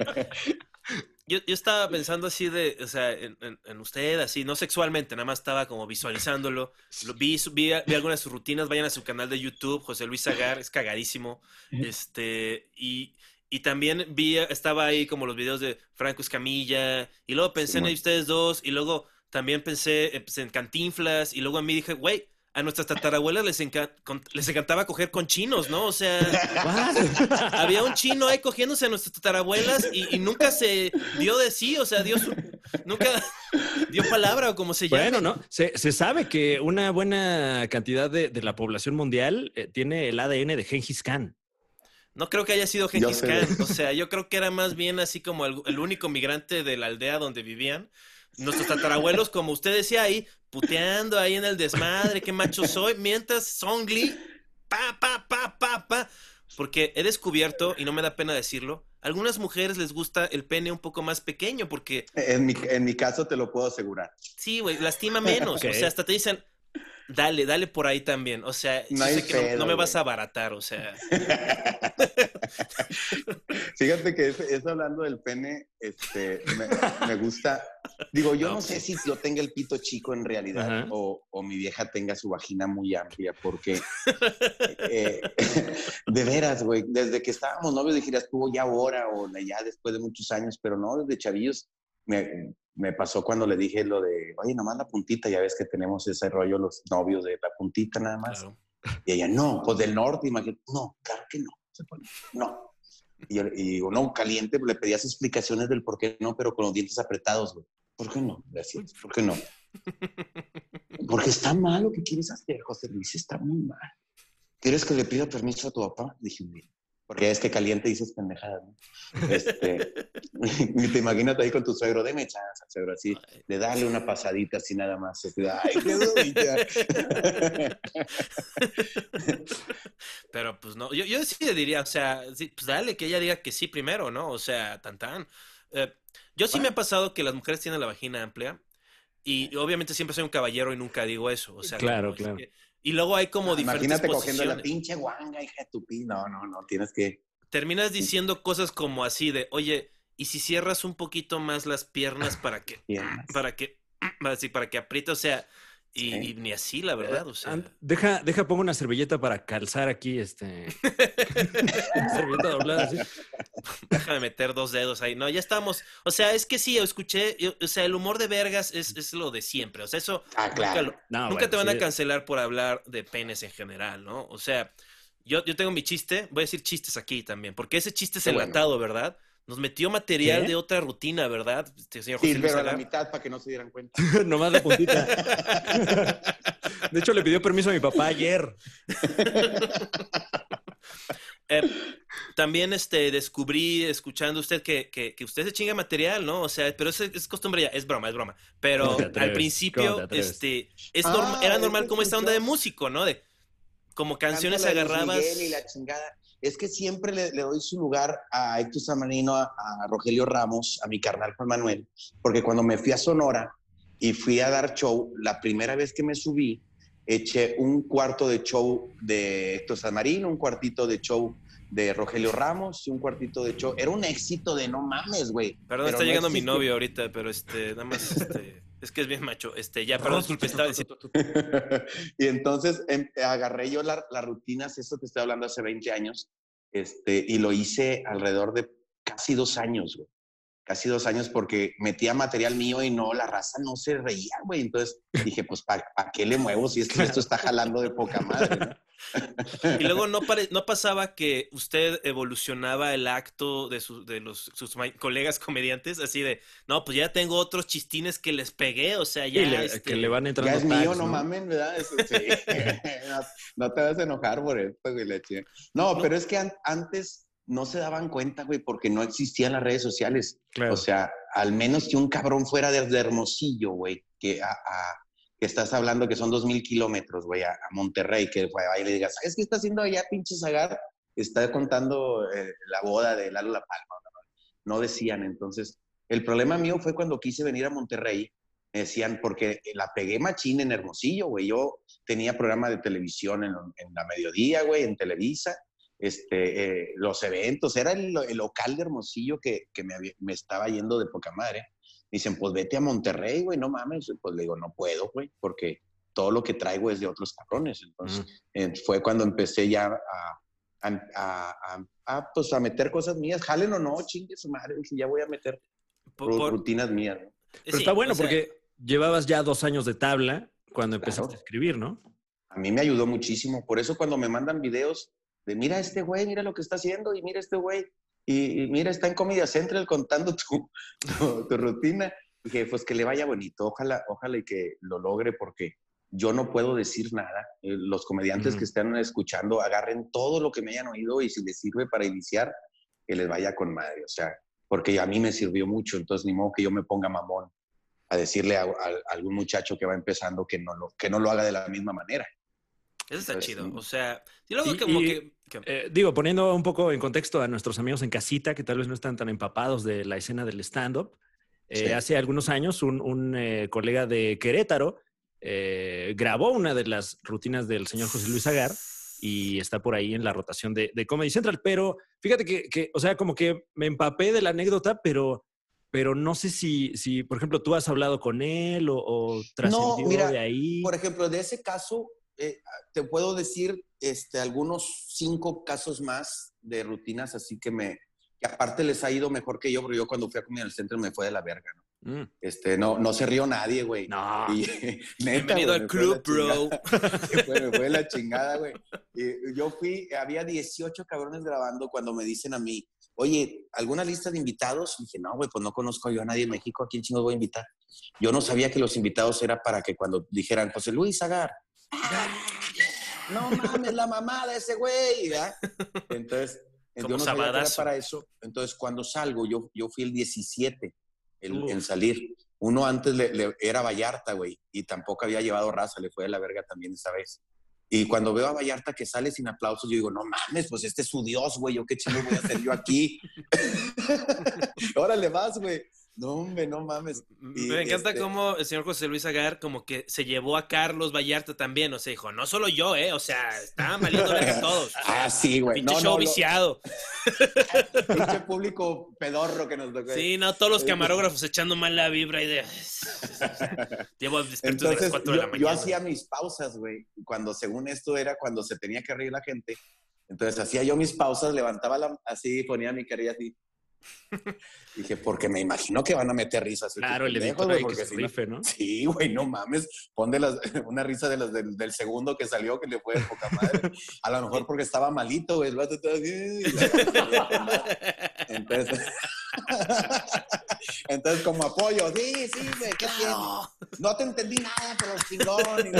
Yo, yo estaba pensando así de, o sea, en, en- en usted, así, no sexualmente, nada más estaba como visualizándolo. Lo vi, su- vi, vi algunas de sus rutinas, vayan a su canal de YouTube, José Luis Zagar, es cagadísimo. Este, y, y también vi, estaba ahí como los videos de Franco Escamilla, y luego pensé en ustedes dos, y luego también pensé, eh, pues, en Cantinflas, y luego a mí dije, güey, a nuestras tatarabuelas les, enca- con- les encantaba coger con chinos, ¿no? O sea... (laughs) Había un chino ahí cogiéndose a nuestras tatarabuelas y, y nunca se dio de sí, o sea, dio su- nunca dio palabra o como se llama.
Bueno, ¿no? Se, se sabe que una buena cantidad de, de la población mundial eh, tiene el ADN de Gengis Khan.
No creo que haya sido Gengis. Khan, o sea, yo creo que era más bien así como el, el único migrante de la aldea donde vivían. Nuestros tatarabuelos, como usted decía ahí, puteando ahí en el desmadre, qué macho soy, mientras Songli, pa, pa, pa, pa, pa. Porque he descubierto, y no me da pena decirlo, a algunas mujeres les gusta el pene un poco más pequeño porque
En mi, en mi caso te lo puedo asegurar.
Sí, güey, lastima menos. O sea, hasta te dicen, dale, dale por ahí también. O sea,
No hay
sé que no- no,
pedo,
me vas a abaratar, o sea. (laughs)
Fíjate que es, es hablando del pene, este, me, me gusta. Digo, yo
No,
no, sé si yo tenga el pito chico en realidad o, o mi vieja tenga su vagina muy amplia, porque (laughs) eh, (laughs) de veras, güey, desde que estábamos novios dijeras tú ya ahora o ya después de muchos años, pero no, desde chavillos me, me pasó cuando le dije lo de, oye, nomás la puntita, ya ves que tenemos ese rollo los novios de la puntita nada más.
Claro.
Y ella, no, (laughs) pues del norte, imagínate. No, claro que no. Se pone, no. Y, yo- y digo, no, caliente, le pedías explicaciones del por qué no, pero con los dientes apretados, güey. ¿Por qué no? Decía, ¿por qué no? (laughs) Porque está mal lo que quieres hacer, José Luis, está muy mal. ¿Quieres que le pida permiso a tu papá? Dije, bien. Porque es que caliente dices pendejadas, ¿no? Este, (laughs) y te imaginas ahí con tu suegro, deme chance, suegro, así, de darle una pasadita así nada más. así, Ay, qué. (laughs)
Pero pues no, yo, yo sí le diría, o sea, sí, pues dale, que ella diga que sí primero, ¿no? O sea, tan tan. Eh, yo sí me ha pasado que las mujeres tienen la vagina amplia y obviamente siempre soy un caballero y nunca digo eso, o sea,
Claro,
como es
claro.
que- y luego hay como diferentes
Imagínate cogiendo la pinche guanga, hija de tu pi. No, no, no, tienes que.
Terminas diciendo cosas como así de, oye, ¿y si cierras un poquito más las piernas para que,
Piernas.
para que, (clears throat) así, para que apriete, o sea, y, y ni así, la verdad, o sea.
Deja, deja, pongo una servilleta para calzar aquí, este. (laughs) servilleta doblada así.
Déjame meter dos dedos ahí. No, ya estamos. O sea, es que sí, escuché. yo- O sea, el humor de vergas es, es lo de siempre. O sea, eso
Ah,
nunca,
claro.
lo-
No,
nunca
bueno,
te van
sí.
a cancelar por hablar de penes en general, ¿no? O sea, yo, yo tengo mi chiste. Voy a decir chistes aquí también, porque ese chiste es
Qué bueno.
enlatado, ¿verdad? Nos metió material
¿Qué?
de otra rutina, ¿verdad? Este señor
Sí,
José Luis
pero a la mitad para que no se dieran cuenta. (laughs)
Nomás la puntita. (laughs) De hecho, le pidió permiso a mi papá ayer. (laughs)
Eh, también este, descubrí, escuchando usted, que, que, que usted se chinga material, ¿no? O sea, pero es, es costumbre ya, es broma, es broma. Pero
¿Cómo te
al principio, este, es
Ah,
norma- era normal como esta onda de músico, ¿no? De como canciones.
Miguel y la chingada. Es que siempre le, le doy su lugar a Héctor Samarino, a, a Rogelio Ramos, a mi carnal Juan Manuel, porque cuando me fui a Sonora y fui a dar show, la primera vez que me subí, eché un cuarto de show de Héctor Samarino, un cuartito de show de Rogelio Ramos y un cuartito de show. Era un éxito de no mames, güey.
Perdón,
Pero
está
no
llegando mi novio ahorita, pero este, nada más, este, es que es bien macho. Este, ya, perdón, disculpe, estaba diciendo. (laughs)
y entonces em, agarré yo la- las rutinas, esto que estoy hablando hace 20 años, este, y lo hice alrededor de casi dos años, güey. Casi dos años porque metía material mío y no, la raza no se reía, güey. Entonces dije, pues, ¿para qué le muevo si es que esto está jalando de poca madre? ¿no? (laughs)
Y luego no, pare- no pasaba que usted evolucionaba el acto de, su- de los, sus colegas comediantes, así de, no, pues ya tengo otros chistines que les pegué, o sea, ya...
Le-
este,
que le van entrando
Ya es mío, no, mamen, ¿verdad? Eso sí. (laughs) (laughs) no, no te vas a enojar por esto, güey, la. No,
No.
pero es que an- antes no se daban cuenta, güey, porque no existían las redes sociales.
Claro.
O sea, al menos que un cabrón fuera desde Hermosillo, güey, que, a, a- que estás hablando que son dos mil kilómetros, güey, a, a Monterrey, que fue ahí y le digas, ¿sabes qué está haciendo allá, pinche Zagar? Está contando eh, la boda de Lalo La Palma. ¿no? No decían, entonces, el problema mío fue cuando quise venir a Monterrey, me decían, porque la pegué machín en Hermosillo, güey, yo tenía programa de televisión en, en la mediodía, güey, en Televisa, este, eh, los eventos, era el, el local de Hermosillo que, que me, había- me estaba yendo de poca madre. Me dicen, pues vete a Monterrey, güey, no mames. Pues le digo, no puedo, güey, porque todo lo que traigo es de otros cabrones. Entonces,
Ujú.
eh, fue cuando empecé ya a, a, a- a- a, pues, a meter cosas mías. Jalen o no, chingue su madre, dije, ya voy a meter
por- por-
rutinas mías. ¿no?
Pero
sí,
está bueno
o sea,
porque llevabas ya dos años de tabla cuando empezaste
Claro.
a escribir, ¿no?
A mí me ayudó muchísimo. Por eso cuando me mandan videos de, mira este güey, mira lo que está haciendo y mira este güey. Y, y mira, está en Comedia Central contando (laughs) tu, tu, tu rutina. Dije, pues que le vaya bonito. Ojalá, ojalá y que lo logre porque yo no puedo decir nada. Eh, Los comediantes que están escuchando, agarren todo lo que me hayan oído y si les sirve para iniciar, que les vaya con madre. O sea, porque a mí me sirvió mucho. Entonces, ni modo que yo me ponga mamón a decirle a, a- a algún muchacho que va empezando que no, lo, que no lo haga de la misma manera.
Eso está
Pues,
chido,
mm.
o sea, y luego
Y-
como
y-
que...
Eh, digo, poniendo un poco en contexto a nuestros amigos en casita que tal vez no están tan empapados de la escena del stand-up, eh,
Sí.
hace algunos años un, un, eh, colega de Querétaro eh, grabó una de las rutinas del señor José Luis Agar y está por ahí en la rotación de, de Comedy Central. Pero fíjate que, que, o sea, como que me empapé de la anécdota, pero, pero no sé si, si, por ejemplo, tú has hablado con él o, o trascendió
mira,
de ahí.
Por ejemplo, de ese caso, eh, te puedo decir este, algunos cinco casos más de rutinas, así que me, que aparte les ha ido mejor que yo, porque yo cuando fui a Comedy Central me fue de la verga, ¿no?
Mm.
Este, no, no se rió nadie, güey.
No.
Y, (laughs) neta,
Bienvenido
güey,
al club, bro. (laughs)
Me fue, me fue la chingada, güey. Yo fui, había 18 cabrones grabando cuando me dicen a mí, oye, ¿alguna lista de invitados? Y dije, no, güey, pues no conozco yo a nadie en México, ¿a quién chingos voy a invitar? Yo no sabía que los invitados era para que cuando dijeran, José Luis Agar. No mames, la mamá de ese güey, ¿verdad? Entonces, yo no sabía que era
sabadazo.
para eso. Entonces, cuando salgo, yo, yo fui el 17 el,
Uf.
en salir. Uno antes le, le- era Vallarta, güey, y tampoco había llevado raza, le fue de la verga también esa vez. Y cuando veo a Vallarta que sale sin aplausos, yo digo, no mames, pues este es su Dios, güey, yo qué chingo voy a hacer yo aquí. (laughs) Órale, vas, güey. No, hombre, no mames. Y,
Me encanta
este-
cómo el señor José Luis Agar como que se llevó a Carlos Vallarta también, o sea, dijo, no solo yo, eh, o sea, estaban valiendo verga todos. o (laughs) sea,
Ah, sí, güey.
Pinche
No,
show
no, lo-
viciado. (laughs)
pinche (laughs) público pedorro que nos tocó.
Sí, no, todos los camarógrafos echando mal la vibra y de... o sea, Llevo despiertos de las
Entonces,
4 de la mañana.
yo hacía mis pausas, güey. Cuando según esto era cuando se tenía que reír la gente. Entonces hacía yo mis pausas, levantaba la, así, ponía mi carilla así. Dije, porque me imagino que van a meter risas.
Claro, el editor
güey,
ahí que
porque
se
si no-
rife, ¿no?
Sí, güey, no mames. Pon de las, (laughs) una risa de las del, del segundo que salió que le fue de poca madre. A lo mejor porque estaba malito, güey. Entonces, (laughs) entonces como apoyo, sí, sí, güey, ¿qué tiene? No te entendí nada, pero chingón.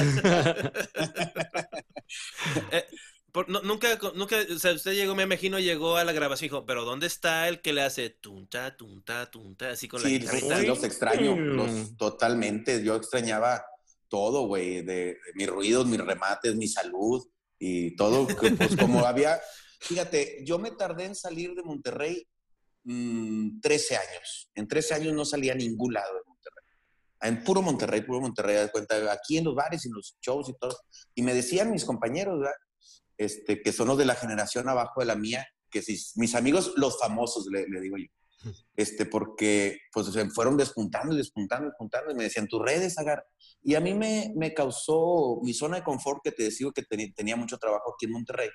(laughs) la
por- no- nunca, nunca, o sea, usted llegó, me imagino, llegó a la grabación y dijo, pero ¿dónde está el que le hace tunta, tunta, tunta, así con la
Sí,
guitarrita?
sí, los extraño,
Mm.
los, totalmente. Yo extrañaba todo, güey, de, de mis ruidos, mis remates, mi salud y todo. pues (laughs) como había, fíjate, yo me tardé en salir de Monterrey mm, 13 años. En 13 años no salía a ningún lado de Monterrey. En puro Monterrey, puro Monterrey, de cuenta, aquí en los bares y en los shows y todo. Y me decían mis compañeros, ¿verdad? Este, que son los de la generación abajo de la mía, que si, mis amigos, los famosos, le, le digo yo (laughs) este, porque pues se fueron despuntando y despuntando, despuntando, y me decían, tus redes, Agar. Y a mí me, me causó mi zona de confort, que te decía que tenía mucho trabajo aquí en Monterrey.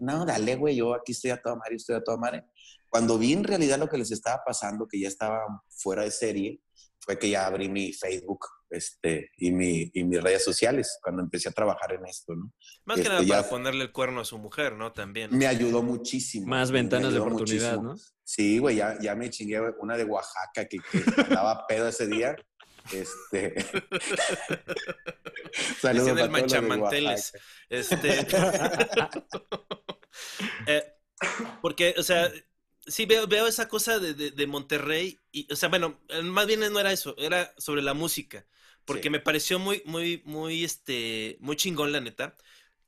no, dale, güey, yo aquí estoy a toda madre, estoy a toda madre. Cuando vi en realidad lo que les estaba pasando, que ya estaba fuera de serie, fue que ya abrí mi Facebook este, y, mi, y mis redes sociales cuando empecé a trabajar en esto, ¿no?
Más que
Este,
nada para
ya-
ponerle el cuerno a su mujer, ¿no? También.
Me ayudó muchísimo.
Más ventanas de oportunidad,
muchísimo.
¿no?
Sí, güey, ya, ya me chingué una de Oaxaca que, que (laughs) andaba pedo ese día. Este. (laughs) Saludos
Decían el
para todos los de
manchamanteles.
Oaxaca.
Este. (laughs) Eh, porque, o sea, sí veo, veo esa cosa de, de- de Monterrey. Y, o sea, bueno, más bien no era eso, era sobre la música. Porque
Sí.
me pareció muy, muy, muy, este, muy chingón, la neta.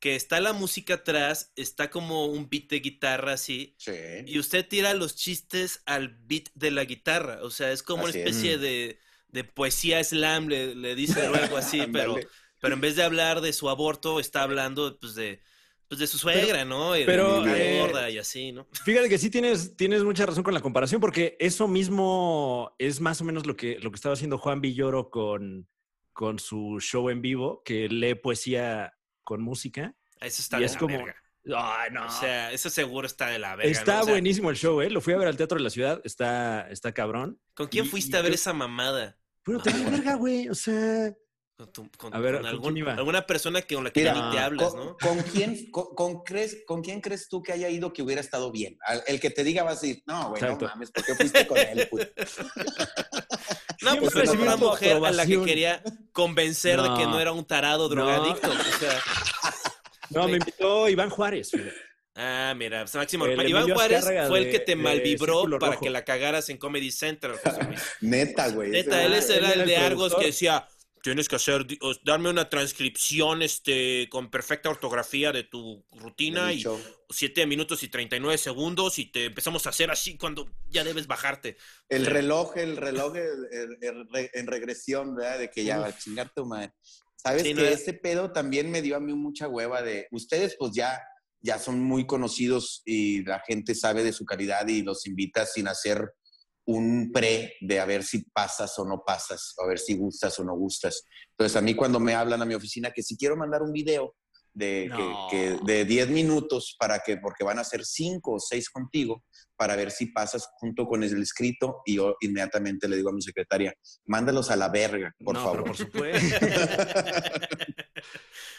Que está la música atrás, está como un beat de guitarra así.
Sí.
Y usted tira los chistes al beat de la guitarra. O sea, es como
Así
una
es.
especie de, de poesía slam, le, le dice luego así, (laughs) pero, pero en vez de hablar de su aborto, está hablando pues de, pues, de su suegra, ¿no?
Pero,
la
eh,
gorda y así, ¿no?
Fíjate que sí tienes, tienes mucha razón con la comparación, porque eso mismo es más o menos lo que, lo que estaba haciendo Juan Villoro con, con su show en vivo, que lee poesía con música.
Eso está
y
de
es
la
como-
verga.
Ay, no.
O sea, eso seguro está de la verga.
está
¿no? O sea,
buenísimo el show, ¿eh? Lo fui a ver al Teatro de la Ciudad, está, está cabrón.
¿Con quién
y-
fuiste
y
a ver esa mamada?
Pero te verga, güey, o sea...
Con, tu- con-
A ver,
con
¿con
algún-
iba?
alguna persona que con la que
Mira,
ya ni te hablas,
¿Con,
¿no?
con quién, con, con crees, ¿Con quién crees tú que haya ido que hubiera estado bien? Al- El que te diga va a decir, no, güey, no mames, ¿por qué fuiste con él? puto?" (laughs)
No, pues era una mujer a la que quería convencer de que
No.
no era un tarado drogadicto. O sea,
No, me invitó Iván Juárez.
ah, mira, pues, Máximo,
El
Iván Juárez fue el que te
de
malvibró para
Rojo.
que la cagaras en Comedy Central, José Luis.
Neta, güey.
Neta, él ese era el de Argos
productor.
que decía, tienes que hacer, darme una transcripción este, con perfecta ortografía de tu rutina y
show.
7 minutos y 39 segundos y te empezamos a hacer así cuando ya debes bajarte.
El reloj, el reloj el- el- en regresión, ¿verdad? De que ya va a chingar tu madre. Sabes
Sí,
que
no era-
ese pedo también me dio a mí mucha hueva de ustedes, pues ya, ya son muy conocidos y la gente sabe de su calidad y los invita sin hacer un pre de a ver si pasas o no pasas, a ver si gustas o no gustas. Entonces, a mí cuando me hablan a mi oficina que si quiero mandar un video de,
No.
que, de 10 minutos para que, porque van a ser 5 o 6 contigo, para ver si pasas junto con el escrito y yo inmediatamente le digo a mi secretaria, mándalos a la verga, por
no,
favor.
por supuesto. (laughs)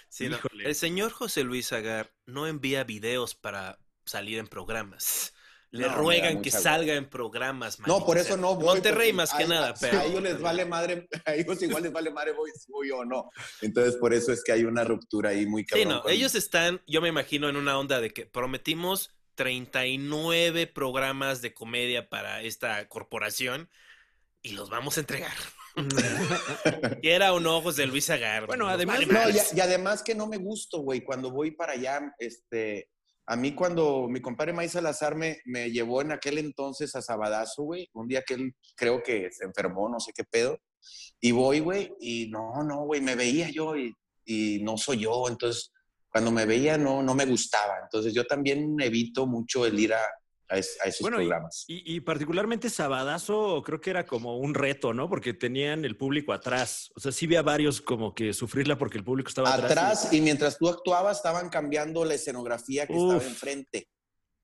Sí, no. El señor José Luis Agar no envía videos para salir en programas. Le
No,
ruegan que salga en programas.
No, por eso no voy.
Monterrey más que nada,
a-
pero...
A ellos les vale madre, a ellos igual les vale madre voy, voy o no. Entonces, por eso es que hay una ruptura ahí muy
Sí,
cabrón.
no,
con-
ellos están, yo me imagino, en una onda de que prometimos 39 programas de comedia para esta corporación y los vamos a entregar. (laughs) Quiera o no, José Luis Agar.
Bueno, además-
No, y, y además que no me gusto, güey, cuando voy para allá, este, a mí cuando mi compadre May Salazar me, me llevó en aquel entonces a Sabadazo, güey, un día que él creo que se enfermó, no sé qué pedo, y voy, güey, y no, no, güey, me veía yo y, y no soy yo, entonces cuando me veía no, no me gustaba, entonces yo también evito mucho el ir a, a es- a esos
Bueno, y-
programas.
Y, y particularmente Sabadazo creo que era como un reto, ¿no? Porque tenían el público atrás. O sea, sí había varios como que sufrirla porque el público estaba atrás.
Atrás, y mientras tú actuabas, estaban cambiando la escenografía que
Uf.
estaba enfrente.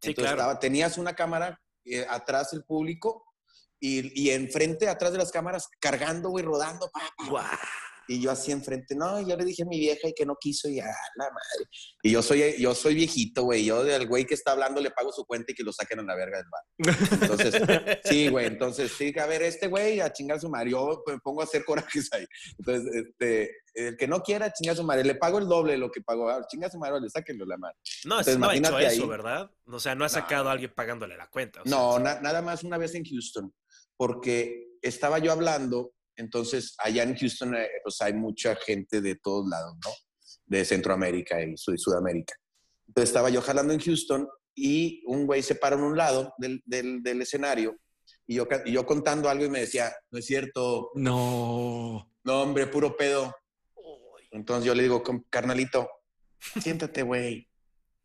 Sí,
Entonces,
claro.
estaba- tenías una cámara eh, atrás el público y, y enfrente, atrás de las cámaras, cargando, güey, rodando. pa, pa,
y- ¡Guau!
Y yo así enfrente, no, yo le dije a mi vieja y que no quiso y a la madre. Y yo soy, yo soy viejito, güey. Yo del güey que está hablando le pago su cuenta y que lo saquen a la verga del bar. Entonces, sí, güey. Entonces, sí, a ver, este güey a chingar su madre. Yo me pongo a hacer corajes ahí. Entonces, este, el que no quiera chingar su madre, le pago el doble de lo que pago. Ah, chinga su madre, le sáquenlo la madre.
No,
Entonces,
no ha hecho eso,
ahí.
¿verdad? O sea, no ha sacado a alguien pagándole la cuenta. o sea,
No, na- nada más una vez en Houston, porque estaba yo hablando, entonces allá en Houston eh, pues hay mucha gente de todos lados, ¿no? De Centroamérica y Sud- Sudamérica. Entonces estaba yo jalando en Houston y un güey se paró en un lado del, del- del escenario y yo, y yo contando algo y me decía, no es cierto,
No.
no hombre, puro pedo. Entonces yo le digo, "Com- carnalito, siéntate, güey.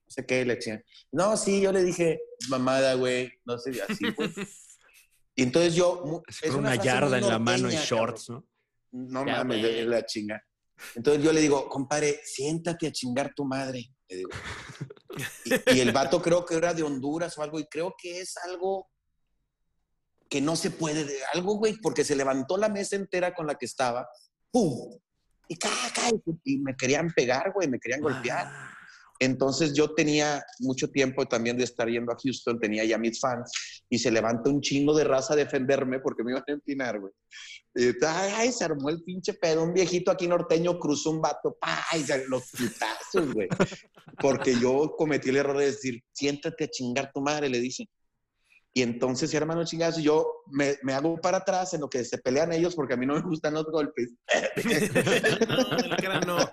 No sé qué, le decía. No, sí, yo le dije, mamada, güey. No sé, así, güey. (laughs) Y entonces yo... es
con una
muy
yarda en la mano y shorts, ¿no?
cabrón. No
Ya,
mames, es la chinga. Entonces yo le digo, compadre, siéntate a chingar tu madre. Le digo. (laughs) Y, y el vato creo que era de Honduras o algo, y creo que es algo que no se puede, de algo, güey, porque se levantó la mesa entera con la que estaba, ¡pum! Y, ca, ca, y- y me querían pegar, güey, me querían golpear. Entonces yo tenía mucho tiempo también de estar yendo a Houston, tenía ya mis fans y se levanta un chingo de raza a defenderme porque me iban a empinar, güey. Y ay, se armó el pinche pedo. Un viejito aquí norteño cruzó un vato, ¡ay! se- Los putazos, güey. Porque yo cometí el error de decir, siéntate a chingar tu madre, le dice. Y entonces chingazos y yo me, me hago para atrás en lo que se pelean ellos porque a mí no me gustan los golpes. (laughs)
No, no.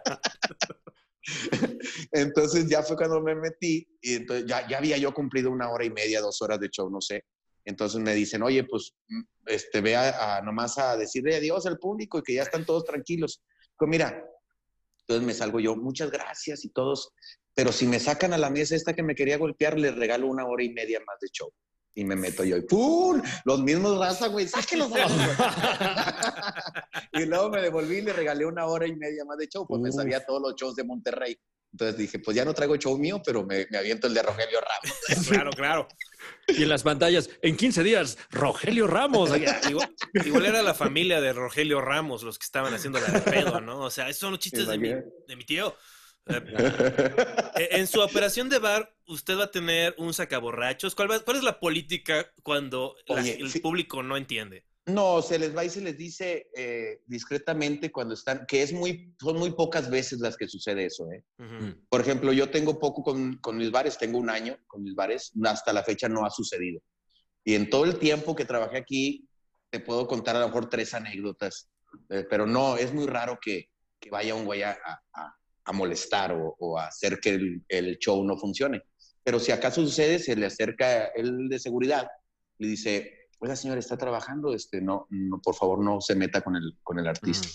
Entonces ya fue cuando me metí y entonces ya, ya había yo cumplido una hora y media, dos horas de show, no sé. Entonces me dicen, oye, pues mm, este, ve a, a nomás a decirle adiós al público y que ya están todos tranquilos. Pues mira, entonces me salgo yo, muchas gracias y todos, pero si me sacan a la mesa esta que me quería golpear, les regalo una hora y media más de show. Y me meto yo y ¡pum! Los mismos raza, güey, sáquenlos. la verga. (laughs) (laughs) y luego me devolví y le regalé una hora y media más de show, pues me
Uf.
sabía todos los shows de Monterrey. Entonces dije, pues ya no traigo show mío, pero me, me aviento el de Rogelio Ramos. (laughs)
Claro, claro.
Y en las pantallas, en 15 días, Rogelio Ramos.
Igual, igual era la familia de Rogelio Ramos los que estaban haciendo la de pedo, ¿no? O sea, esos son los chistes de mi, de mi tío. (laughs) Eh, en su operación de bar, usted va a tener un sacaborrachos. ¿Cuál, va- cuál es la política cuando la-
Oye,
el
sí.
público no entiende?
No, se les va y se les dice eh, discretamente cuando están, que es muy, son muy pocas veces las que sucede eso, ¿eh?
Ujú.
Por ejemplo, yo tengo poco con, con mis bares, tengo un año con mis bares, hasta la fecha no ha sucedido. Y en todo el tiempo que trabajé aquí, te puedo contar a lo mejor tres anécdotas, eh, pero no, es muy raro que, que vaya un güey a, a- a molestar o, o a hacer que el, el show no funcione. Pero si acaso sucede, se le acerca el de seguridad y dice, oiga señor, está trabajando, este, no, no, por favor no se meta con el, con el artista.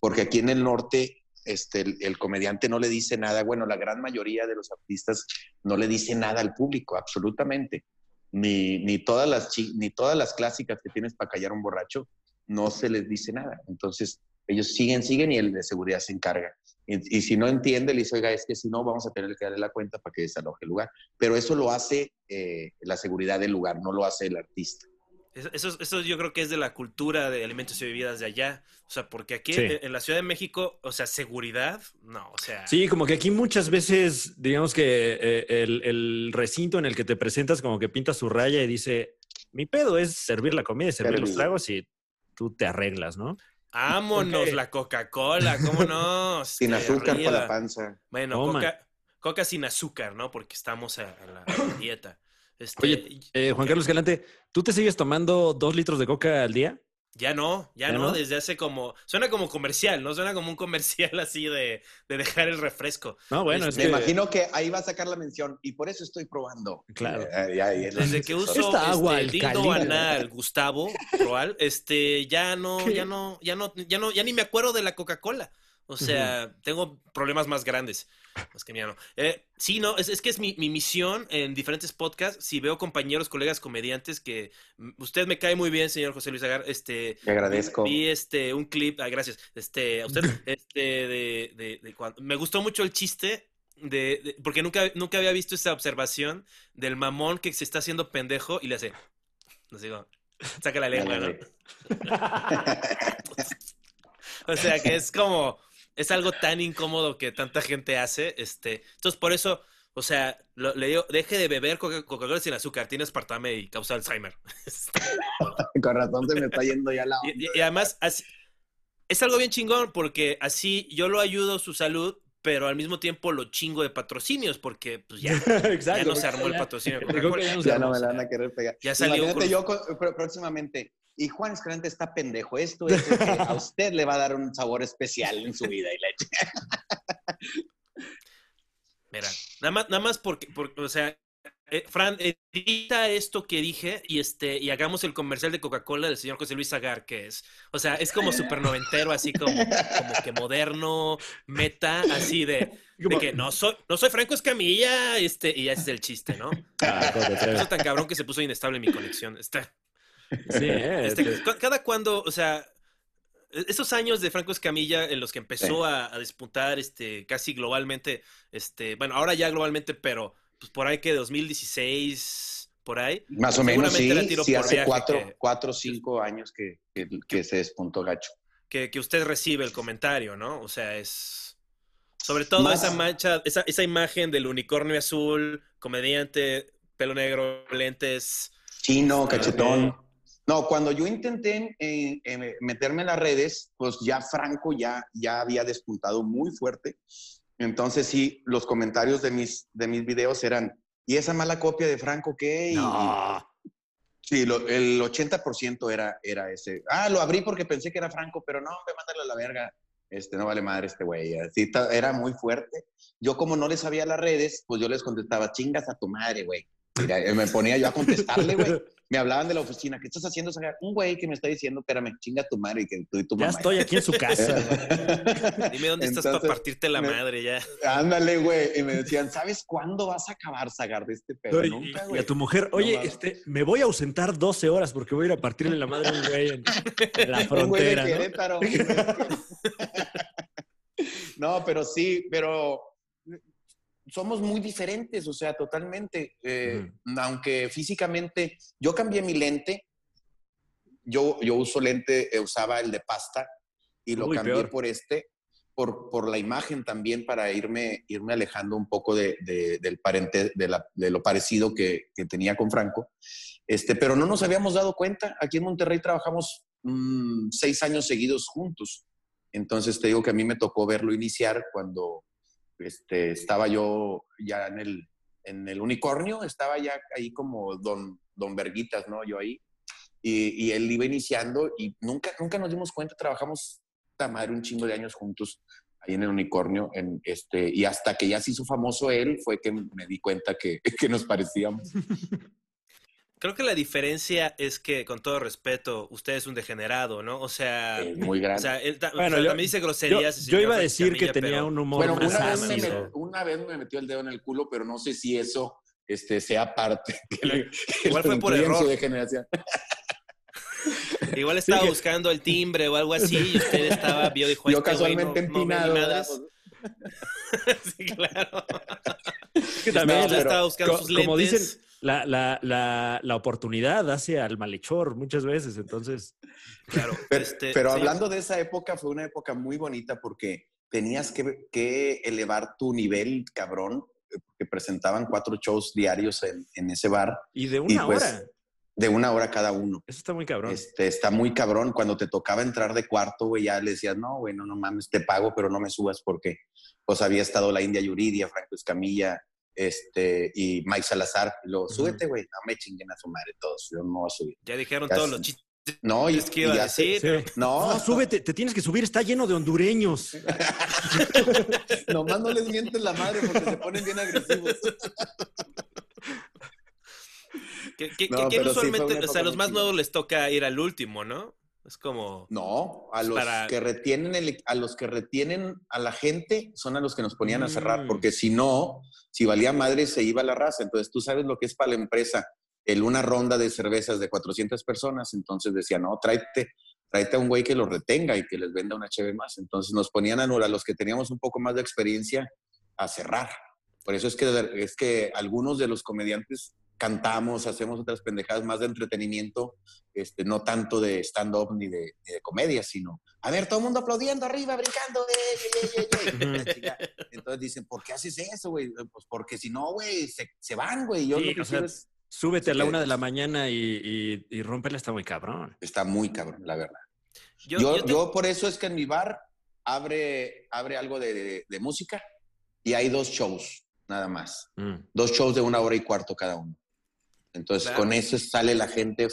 Porque aquí en el norte este, el, el comediante no le dice nada, bueno, la gran mayoría de los artistas no le dice nada al público, absolutamente. Ni, ni, todas, las ni todas las clásicas que tienes para callar a un borracho, no se les dice nada. Entonces, ellos siguen, siguen y el de seguridad se encarga. Y, y si no entiende, le dice, oiga, es que si no, vamos a tener que darle la cuenta para que desaloje el lugar. Pero eso lo hace eh, la seguridad del lugar, no lo hace el artista.
Eso, eso, eso yo creo que es de la cultura de alimentos y bebidas de allá. O sea, porque aquí
Sí.
en, en la Ciudad de México, o sea, seguridad, no, o sea.
Sí, como que aquí muchas veces, digamos que eh, el, el recinto en el que te presentas como que pinta su raya y dice, mi pedo es servir la comida y servir los tragos y tú te arreglas, ¿no?
Vámonos,
Ok.
la Coca-Cola, ¿cómo no? (laughs)
Sin azúcar para la panza.
Bueno, coca, coca sin azúcar, ¿no? Porque estamos a, a la, a la dieta. Este,
Oye, Eh, Juan Carlos Galante, ¿tú te sigues tomando dos litros de coca al día?
Ya no, ya,
¿Ya
no,
no?
desde hace como, suena como comercial, ¿no? Suena como un comercial (laughs) así de, de dejar el refresco.
No, bueno, es
Me
que...
imagino que ahí va a sacar la mención y por eso estoy probando.
Claro.
Eh, ya, ya,
Desde que uso
Esta agua
este, dildo anal, Gustavo, Roal, este, ya no, ya no, ya no, ya no, ya ni me acuerdo de la Coca-Cola. O sea, tengo problemas más grandes. Más que mía, no. Eh, sí, no, es, es que es mi, mi misión en diferentes podcasts. Si veo compañeros, colegas comediantes que mm, usted me cae muy bien, señor José Luis Agar. Este,
Te agradezco.
Vi este un clip, ah, gracias. Este, a usted, (laughs) este, de, de, de cuando- me gustó mucho el chiste de, de- porque nunca, nunca había visto esa observación del mamón que se está haciendo pendejo y le hace, no sé cómo, saca la lengua, ¿no? (laughs) O sea que es como, es algo tan incómodo que tanta gente hace, este, entonces por eso, o sea, lo- le digo, deje de beber Coca- Coca-Cola sin azúcar, tiene aspartame y causa Alzheimer. (laughs)
Con razón se me está yendo ya la...
Y, y- y además, así- es algo bien chingón porque así yo lo ayudo su salud, pero al mismo tiempo lo chingo de patrocinios porque pues ya, (laughs) ya no se armó el patrocinio.
ya
Ya no me la van a querer pegar.
Ya salió
Imagínate
con-
yo con- próximamente. Y Juan Escalante está pendejo. Esto es que a (laughs) usted le va a dar un sabor especial en su vida. Y la eché.
Mira, nada más, nada más porque, porque, o sea, eh, Fran, edita esto que dije y este, y hagamos el comercial de Coca-Cola del señor José Luis Agar, que es, o sea, es como súper noventero, así como, como que moderno, meta, así de, que no soy, no soy Franco Escamilla, este, y ese es el chiste, ¿no?
Ah.
Eso tan cabrón que se puso inestable mi conexión. Está,
Sí, (laughs) eh,
este,
este-
cada cuando, o sea, esos años de Franco Escamilla en los que empezó a, a despuntar este, casi globalmente, este, bueno, ahora ya globalmente, pero pues, por ahí que 2016, por ahí.
Más o menos, sí. Sí, hace cuatro, cuatro o cinco años que, que, que se despuntó gacho.
que, que usted recibe el comentario, ¿no? O sea, es. Sobre todo
Más-
esa mancha, esa, esa imagen del unicornio azul, comediante, pelo negro, lentes.
Chino,
Ah,
cachetón. No, cuando yo intenté eh, eh, meterme en las redes, pues ya Franco ya, ya había despuntado muy fuerte. Entonces sí, los comentarios de mis, de mis videos eran, ¿y esa mala copia de Franco qué? Y-. Sí, lo- el 80% era, era ese. Ah, lo abrí porque pensé que era Franco, pero no, me mándale a la verga. Este, no vale madre este güey. Así era muy fuerte. Yo como no les sabía las redes, pues yo les contestaba, chingas a tu madre, güey. Mira, eh, me ponía yo a contestarle, güey. (laughs) Me hablaban de la oficina, ¿qué estás haciendo? Un güey que me está diciendo, espérame, chinga tu madre y que tú y tu
Ya
mamá.
estoy aquí en su casa. (laughs)
Dime dónde estás para partirte la
me-
madre ya.
Ándale, güey. Y me decían, ¿sabes cuándo vas a acabar, Sagar, de este pedo?
Y-
Nunca,
y a tu mujer,
No
oye, este, me voy a ausentar 12 horas porque voy a ir a partirle la madre a un güey en, en la (laughs)
Un güey de
frontera, ¿no?
Querétaro. (laughs) no, pero sí, pero somos muy diferentes, o sea, totalmente. Eh, Aunque físicamente, yo cambié mi lente, yo, yo uso lente, eh, usaba el de pasta y lo
Uy,
cambié
peor.
por este, por, por la imagen también para irme, irme alejando un poco de, de- del parente, de, la- de lo parecido que, que tenía con Franco. Este, pero no nos habíamos dado cuenta. Aquí en Monterrey trabajamos mm, seis años seguidos juntos. Entonces te digo que a mí me tocó verlo iniciar cuando este, estaba yo ya en el, en el unicornio, estaba ya ahí como don, don Verguitas, ¿no? Yo ahí. Y, él iba iniciando y nunca, nunca nos dimos cuenta, trabajamos ta madre un chingo de años juntos ahí en el unicornio. En este, y hasta que ya se hizo famoso él, fue que me di cuenta que, (laughs) que nos parecíamos. (laughs)
Creo que la diferencia es que, con todo respeto, usted es un degenerado, ¿no? O sea,
Eh, muy
o
grande.
sea, él ta-
Bueno,
o sea,
yo-
también dice
Yo,
groserías.
yo
señor
iba a decir que
Camilla,
tenía
pero-
un humor
Bueno, una vez, me, met- una vez me metió el dedo en el culo, pero no sé si eso este, sea parte. (laughs) Que le- que
Igual fue por error.
su degeneración. (laughs)
Igual estaba
que-
buscando el timbre o algo así y usted estaba, vio, dijo,
Yo
este no-
casualmente
no
empinado. ¿verdad? (laughs)
sí, claro.
Es que también,
No, estaba buscando
co-
sus
como
lentes.
dicen, la, la, la, la oportunidad hace al malhechor muchas veces, entonces.
Claro,
Pero,
este,
pero
sí.
hablando de esa época, fue una época muy bonita porque tenías que, que elevar tu nivel, cabrón, eh, porque presentaban cuatro shows diarios en, en ese bar
Y de
Y
una
pues,
hora.
de una hora cada uno.
Eso está muy cabrón.
Este, está muy cabrón. Cuando te tocaba entrar de cuarto, güey, ya le decías, no, güey, no, no mames, te pago, pero no me subas porque pues había estado la India Yuridia, Franco Escamilla, este, y Mike Salazar. Y luego,
Ujú.
súbete, güey, no me chinguen a su madre todos, yo no me voy a subir.
Ya dijeron
Casi.
todos los chistes
No, y,
que
y
iba a
se-
decir.
Sí.
No,
No, súbete, te tienes que subir, está lleno de hondureños. (laughs)
nomás no les mientes la madre porque se ponen bien agresivos.
Que, que-
No,
que
sí,
usualmente, o sea, a los más nuevos les toca ir al último, ¿no? Es como...
No, a los
Para-
que retienen el- a los que retienen a la gente son a los que nos ponían a cerrar,
Mm.
porque si no, si valía madre se iba la raza. Entonces tú sabes lo que es para la empresa el una ronda de cervezas de 400 personas, entonces decía, "No, tráete tráete a un güey que los retenga y que les venda una cheve más." Entonces nos ponían a, a los que teníamos un poco más de experiencia a cerrar. Por eso es que es que algunos de los comediantes cantamos, hacemos otras pendejadas más de entretenimiento, este, no tanto de stand-up ni de, ni de comedia, sino, a ver, todo el mundo aplaudiendo arriba, brincando, eh, eh, eh, eh, eh. Entonces dicen, ¿por qué haces eso, güey? Pues porque si no, güey, se, se van, güey. Yo
Sí,
lo que
o sea,
quiero es-
Súbete a la una de la mañana y, y, y está muy cabrón.
Está muy cabrón, la verdad.
Yo,
Yo,
yo te-
yo por eso es que en mi bar abre, abre algo de, de- de música y hay dos shows, nada más.
Mm.
Dos shows de una hora y cuarto cada uno. Entonces,
Claro.
con eso sale la gente,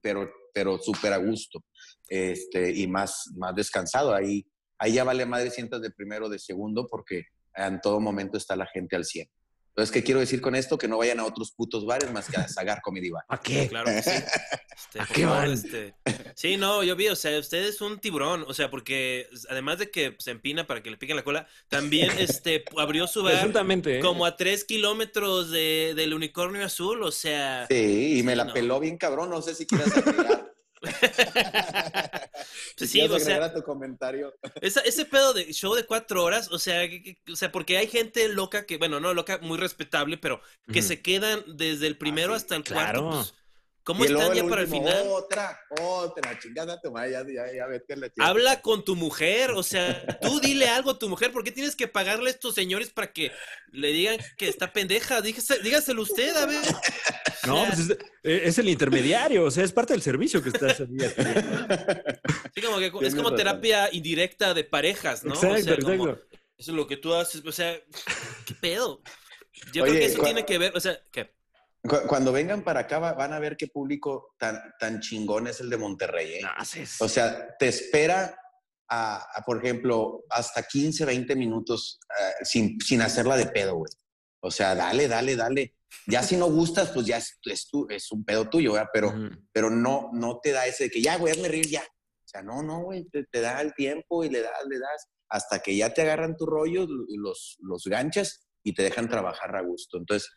pero, pero súper a gusto este, y más, más descansado. Ahí, ahí ya vale madre sientas de primero o de segundo porque en todo momento está la gente al 100. Entonces, ¿qué quiero decir con esto? Que no vayan a otros putos bares más que a Sagar Comedy Bar.
¿A qué?
Claro que sí. Este,
¿A qué
favor,
van?
este, Sí, no, yo vi, o sea, usted es un tiburón, o sea, porque además de que se empina para que le piquen la cola, también (laughs) este, abrió su bar.
¿eh?
como a tres kilómetros de, del unicornio azul, o sea,
Sí, y me
Sí,
la
no.
peló bien cabrón. No sé si quieras agregar. (laughs)
Pues
Si
sí,
quieres
o sea,
agregar a tu comentario.
Esa- ese pedo de show de cuatro horas, o sea, que- que- o sea, porque hay gente loca que, bueno, no loca, muy respetable, pero que se quedan desde el primero
Ah,
hasta el
claro.
cuarto. Pues, ¿Cómo están ya para el final?
Otra, otra, chingada tu madre, ya, ya, ya vete a la chingada.
Habla con tu mujer, o sea, tú dile algo a tu mujer, ¿por qué tienes que pagarle a estos señores para que le digan que está pendeja? Dígase- dígaselo usted, a ver.
No, pues es, eh, es el intermediario, o sea, es parte del servicio que estás haciendo. (laughs)
sí, como que es como terapia indirecta de parejas, ¿no?
Exacto,
o sea, como, eso es lo que tú haces, o sea, ¿qué pedo? Yo
Oye,
creo que eso tiene que ver, o sea, ¿qué?
Cu- Cuando vengan para acá va- van a ver qué público tan, tan chingón es el de Monterrey. ¿eh?
No, sí, sí.
O sea, te espera, a, a, por ejemplo, hasta 15, 20 minutos eh, sin, sin hacerla de pedo, güey. O sea, dale, dale, dale. Ya si no gustas, pues ya es, es, tu- es un pedo tuyo, ¿verdad? Pero, pero no, no te da ese de que ya, güey, hazme reír ya. O sea, no, no, güey, te, te da el tiempo y le das, le das, hasta que ya te agarran tu rollo, los, los ganchas y te dejan trabajar a gusto. Entonces,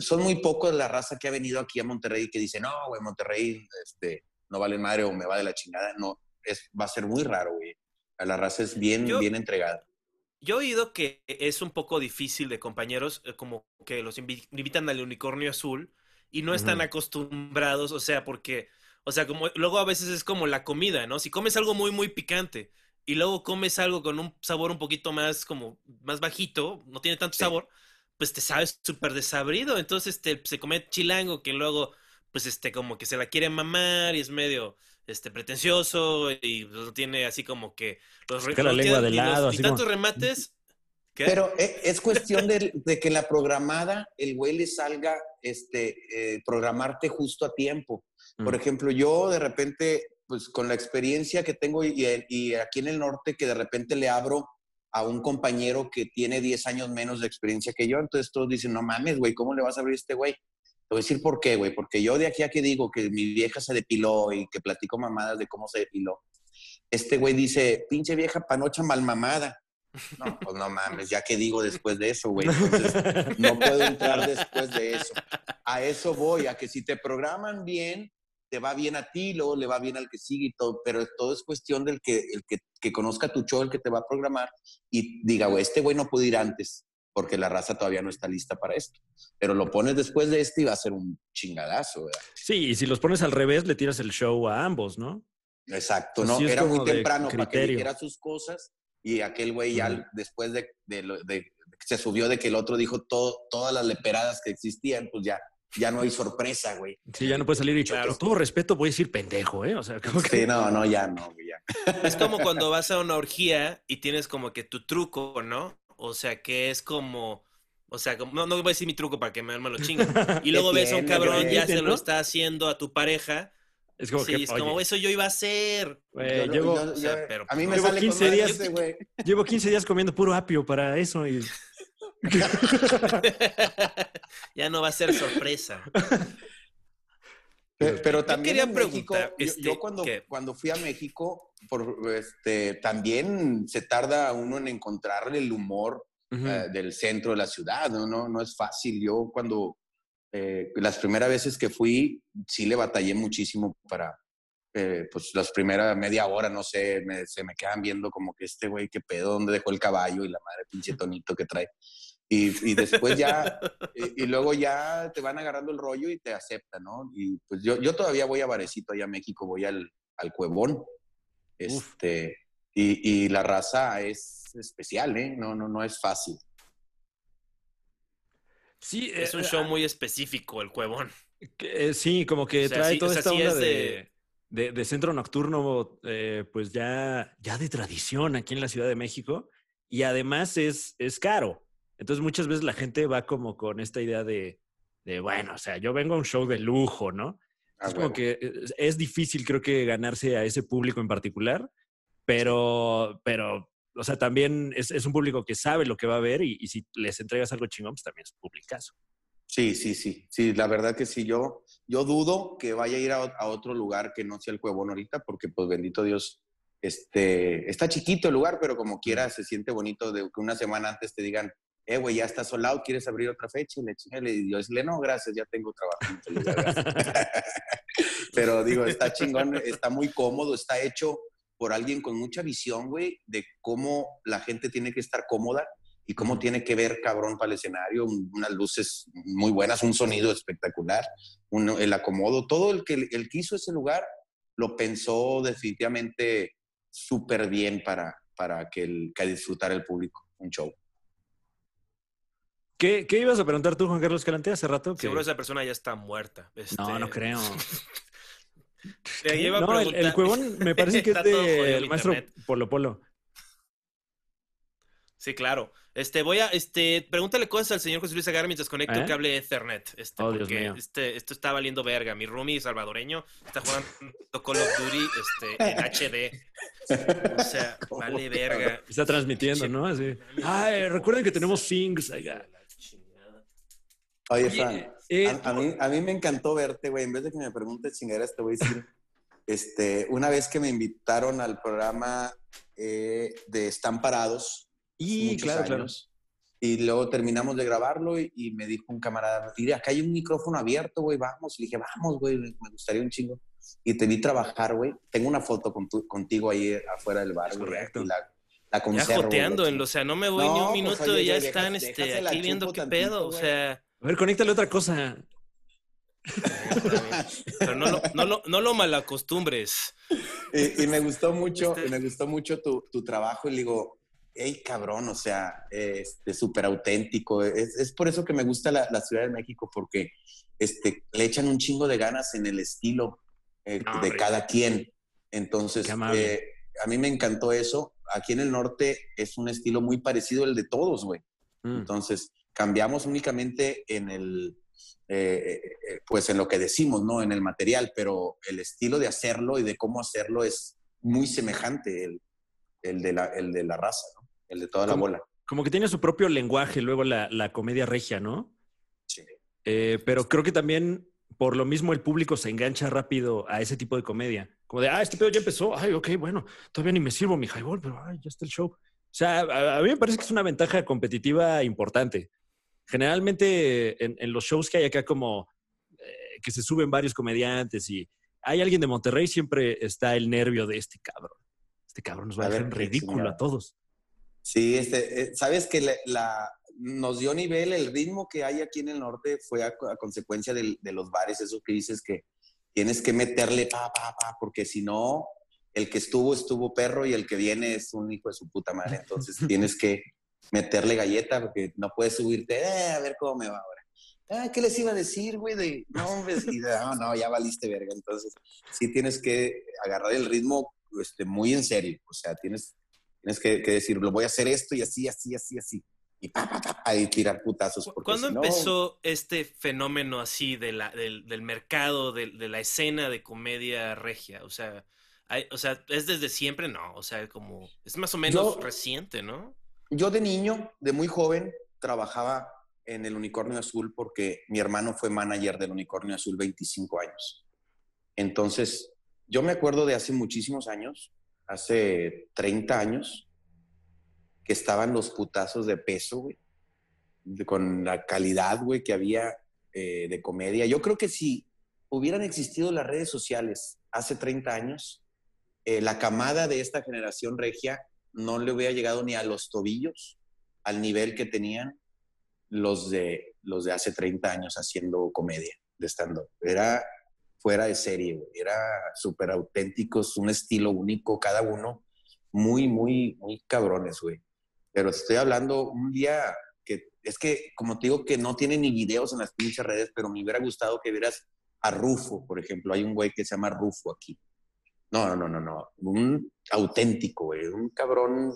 son muy pocos la raza que ha venido aquí a Monterrey que dice, no, güey, Monterrey este, no vale madre o me va de la chingada. No, es, va a ser muy raro, güey. La raza es bien,
Yo-
bien entregada.
Yo he oído que es un poco difícil de compañeros, eh, como que los invi- invitan al unicornio azul y no están acostumbrados, o sea, porque, o sea, como luego a veces es como la comida, ¿no? Si comes algo muy, muy picante y luego comes algo con un sabor un poquito más como más bajito, no tiene tanto
Sí.
sabor, pues te sabes súper desabrido. Entonces, este, se come chilango que luego, pues, este, como que se la quiere mamar y es medio, este, pretencioso y pues, no tiene así como que los
la lengua de como-
tantos remates. ¿Qué?
Pero eh, es cuestión (laughs) de, de que la programada, el güey le salga, este, eh, programarte justo a tiempo. Por
Mm.
ejemplo, yo de repente, pues con la experiencia que tengo y, y aquí en el norte, que de repente le abro a un compañero que tiene 10 años menos de experiencia que yo, entonces todos dicen, no mames, güey, ¿cómo le vas a abrir a este güey? Te voy a decir por qué, güey, porque yo de aquí a que digo que mi vieja se depiló y que platico mamadas de cómo se depiló, este güey dice, pinche vieja panocha mal mamada. No, pues no mames, ya que digo después de eso, güey. No puedo entrar después de eso. A eso voy, a que si te programan bien, te va bien a ti, luego le va bien al que sigue y todo, pero todo es cuestión del que, el que, que conozca tu show, el que te va a programar y diga, güey, este güey no puede ir antes porque la raza todavía no está lista para esto. Pero lo pones después de este y va a ser un chingadazo, ¿verdad?
Sí, y si los pones al revés, le tiras el show a ambos, ¿no?
Exacto,
Pues
¿no?
sí
Era muy
de
temprano para que dijera sus cosas y aquel güey ya después de, de, lo- de- que se subió de que el otro dijo todo, todas las leperadas que existían, pues ya, ya no hay sorpresa, güey.
Sí, ya no puede salir y dicho,
Claro.
con todo respeto voy a decir pendejo, ¿eh? O sea, (laughs) como que...
Sí, no, no, ya no, güey, ya.
Es como cuando vas a una orgía y tienes como que tu truco, ¿no? O sea, que es como, o sea, como- no, no voy a decir mi truco para que me, me lo chinguen. (laughs) Y luego ves a un cabrón, ya se lo está haciendo a tu pareja.
Es como
sí,
que,
es como,
oye,
eso yo iba a hacer.
Yo
llevo,
yo-
o sea,
yo-
pero
a mí me
llevo
sale
15
con madre
días-
ese, güey. (laughs)
llevo 15 días comiendo puro apio para eso y... (laughs)
ya no va a ser sorpresa.
Pe- Pero también
quería
en México,
preguntar,
yo,
este,
yo cuando,
¿qué?
cuando fui a México, por, este, también se tarda uno en encontrar el humor
Ujú.
eh, del centro de la ciudad, ¿no? No, no es fácil. Yo cuando, eh, las primeras veces que fui, sí le batallé muchísimo para, eh, pues las primeras media hora, no sé, me- se me quedan viendo como que este güey, qué pedo, dónde dejó el caballo y la madre pinche tonito que trae. Y, y después ya, (laughs) y, y luego ya te van agarrando el rollo y te aceptan, ¿no? Y pues yo, yo todavía voy a Varecito, allá a México, voy al, al Cuevón. Este, y, y la raza es especial, ¿eh? No, no, no es fácil.
Sí,
Es un
eh,
show muy específico, el cuevón.
que, eh, sí, como que
O sea,
trae
sí,
toda
o sea,
esta
sí
onda
es
de,
de-
de- de centro nocturno, eh, pues ya, ya de tradición aquí en la Ciudad de México. Y además es, es caro. Entonces muchas veces la gente va como con esta idea de, de, bueno, o sea, yo vengo a un show de lujo, ¿no?
Ah,
es como
huevo.
que es, es difícil, creo que, ganarse a ese público en particular, pero, pero o sea, también es, es un público que sabe lo que va a ver y, y si les entregas algo chingón, pues también es publicazo.
Sí, sí, sí. Sí, la verdad que sí. Yo, yo dudo que vaya a ir a, a otro lugar que no sea el Cuevón ahorita, porque pues bendito Dios, este, está chiquito el lugar, pero como quiera se siente bonito de que una semana antes te digan, eh, güey, ya está soldado, ¿quieres abrir otra fecha? Y le chingale, y yo decirle, no, gracias, ya tengo trabajo. en otro lugar, gracias". (laughs) Pero digo, está chingón, está muy cómodo, está hecho por alguien con mucha visión, güey, de cómo la gente tiene que estar cómoda y cómo tiene que ver cabrón para el escenario, un- unas luces muy buenas, un sonido espectacular, un- el acomodo, todo el que, el que hizo ese lugar lo pensó definitivamente súper bien para, para que, el, que disfrutara el público, un show.
¿Qué, qué ibas a preguntar tú, Juan Carlos Escalante, hace rato? Que-
Seguro esa persona ya está muerta.
No,
Este,
no creo. (laughs)
te iba a
No, el, el juegón me parece que (laughs) es
Está todo jodido
de
el
el maestro
internet.
Polo Polo.
Sí, claro. Este, voy a, este, pregúntale cosas al señor José Luis Agar mientras conecto
¿Eh?
un cable Ethernet. Este,
Oh, Dios
porque
mío.
este, esto está valiendo verga. Mi roomie salvadoreño está jugando Call of Duty este, en HD. O sea, vale verga.
Está transmitiendo. ¿no? Así. (laughs) Ay, recuerden que tenemos things. oiga.
Oye, Fran,
eh,
a, a mí, a mí me encantó verte, güey. En vez de que me preguntes chingaderas, te voy a decir, (laughs) este, una vez que me invitaron al programa eh, de Están Parados,
Y claro, claro.
años, y luego terminamos de grabarlo y, y me dijo un camarada, mire, acá hay un micrófono abierto, güey, vamos. Y le dije, vamos, güey, me gustaría un chingo. Y te vi trabajar, güey. Tengo una foto con tu- contigo ahí afuera del bar, güey,
correcto.
La, la
Ya
conservo,
joteando, en lo- o sea, no me voy
No,
ni un
pues,
minuto
oye,
y ya
güey,
están este, aquí viendo qué pedo. O sea,
A ver, conéctale otra cosa. (laughs)
pero no lo, no lo, no lo malacostumbres.
Y, y me gustó mucho,
Este-
y me gustó mucho tu, tu trabajo y le digo, hey, cabrón, o sea, este, súper auténtico. Es, es por eso que me gusta la, la Ciudad de México, porque este, le echan un chingo de ganas en el estilo eh,
No,
de
hombre.
cada quien. Entonces, eh, a mí me encantó eso. Aquí en el norte es un estilo muy parecido al de todos, güey.
Mm.
Entonces, cambiamos únicamente en el, eh, eh, eh, pues en lo que decimos, ¿no? En el material, pero el estilo de hacerlo y de cómo hacerlo es muy semejante el, el de, la, el de la raza, ¿no? El de toda la bola.
Como que tiene su propio lenguaje luego la, la comedia regia, ¿no?
Sí.
Eh, pero creo que también por lo mismo el público se engancha rápido a ese tipo de comedia. Como de, ah, este pedo ya empezó. Ay, ok, bueno, todavía ni me sirvo mi highball, pero ay, ya está el show. O sea, a, a mí me parece que es una ventaja competitiva importante. Generalmente en, en los shows que hay acá como eh, que se suben varios comediantes y hay alguien de Monterrey, siempre está el nervio de este cabrón. Este cabrón nos va a, dejar en ridículo a todos.
Sí, este, eh, sabes que la, la- nos dio nivel, el ritmo que hay aquí en el norte fue a, a consecuencia del- de los bares, eso que dices que tienes que meterle pa, pa, pa, porque si no, el que estuvo, estuvo perro y el que viene es un hijo de su puta madre. Entonces (laughs) tienes que meterle galleta porque no puedes subirte, "Eh, a ver cómo me va ahora. Ah, ¿qué les iba a decir, güey? De, no, no, no, ya valiste verga. Entonces, sí tienes que agarrar el ritmo este, muy en serio. O sea, tienes, tienes que, que decir, lo voy a hacer esto y así, así, así, así. Y pa, pa, pa, y tirar putazos.
¿Cuándo
si no-
empezó este fenómeno así de la, del, del mercado, de, de la escena de comedia regia? O sea, hay- o sea, ¿es desde siempre? No, o sea, como, es más o menos
Yo-
reciente, ¿no?
Yo de niño, de muy joven, trabajaba en el Unicornio Azul porque mi hermano fue manager del Unicornio Azul 25 años. Entonces, yo me acuerdo de hace muchísimos años, hace 30 años, que estaban los putazos de peso, güey, con la calidad, güey, que había eh, de comedia. Yo creo que si hubieran existido las redes sociales hace 30 años, eh, la camada de esta generación regia no le hubiera llegado ni a los tobillos al nivel que tenían los de, los de hace 30 años haciendo comedia de stand-up. Era fuera de serie, era súper auténticos, un estilo único cada uno, muy, muy, muy cabrones, güey. Pero estoy hablando un día que es que, como te digo, que no tiene ni videos en las pinches redes, pero me hubiera gustado que vieras a Rufo, por ejemplo. Hay un güey que se llama Rufo aquí. No, no, no, no. Un auténtico, güey. Un cabrón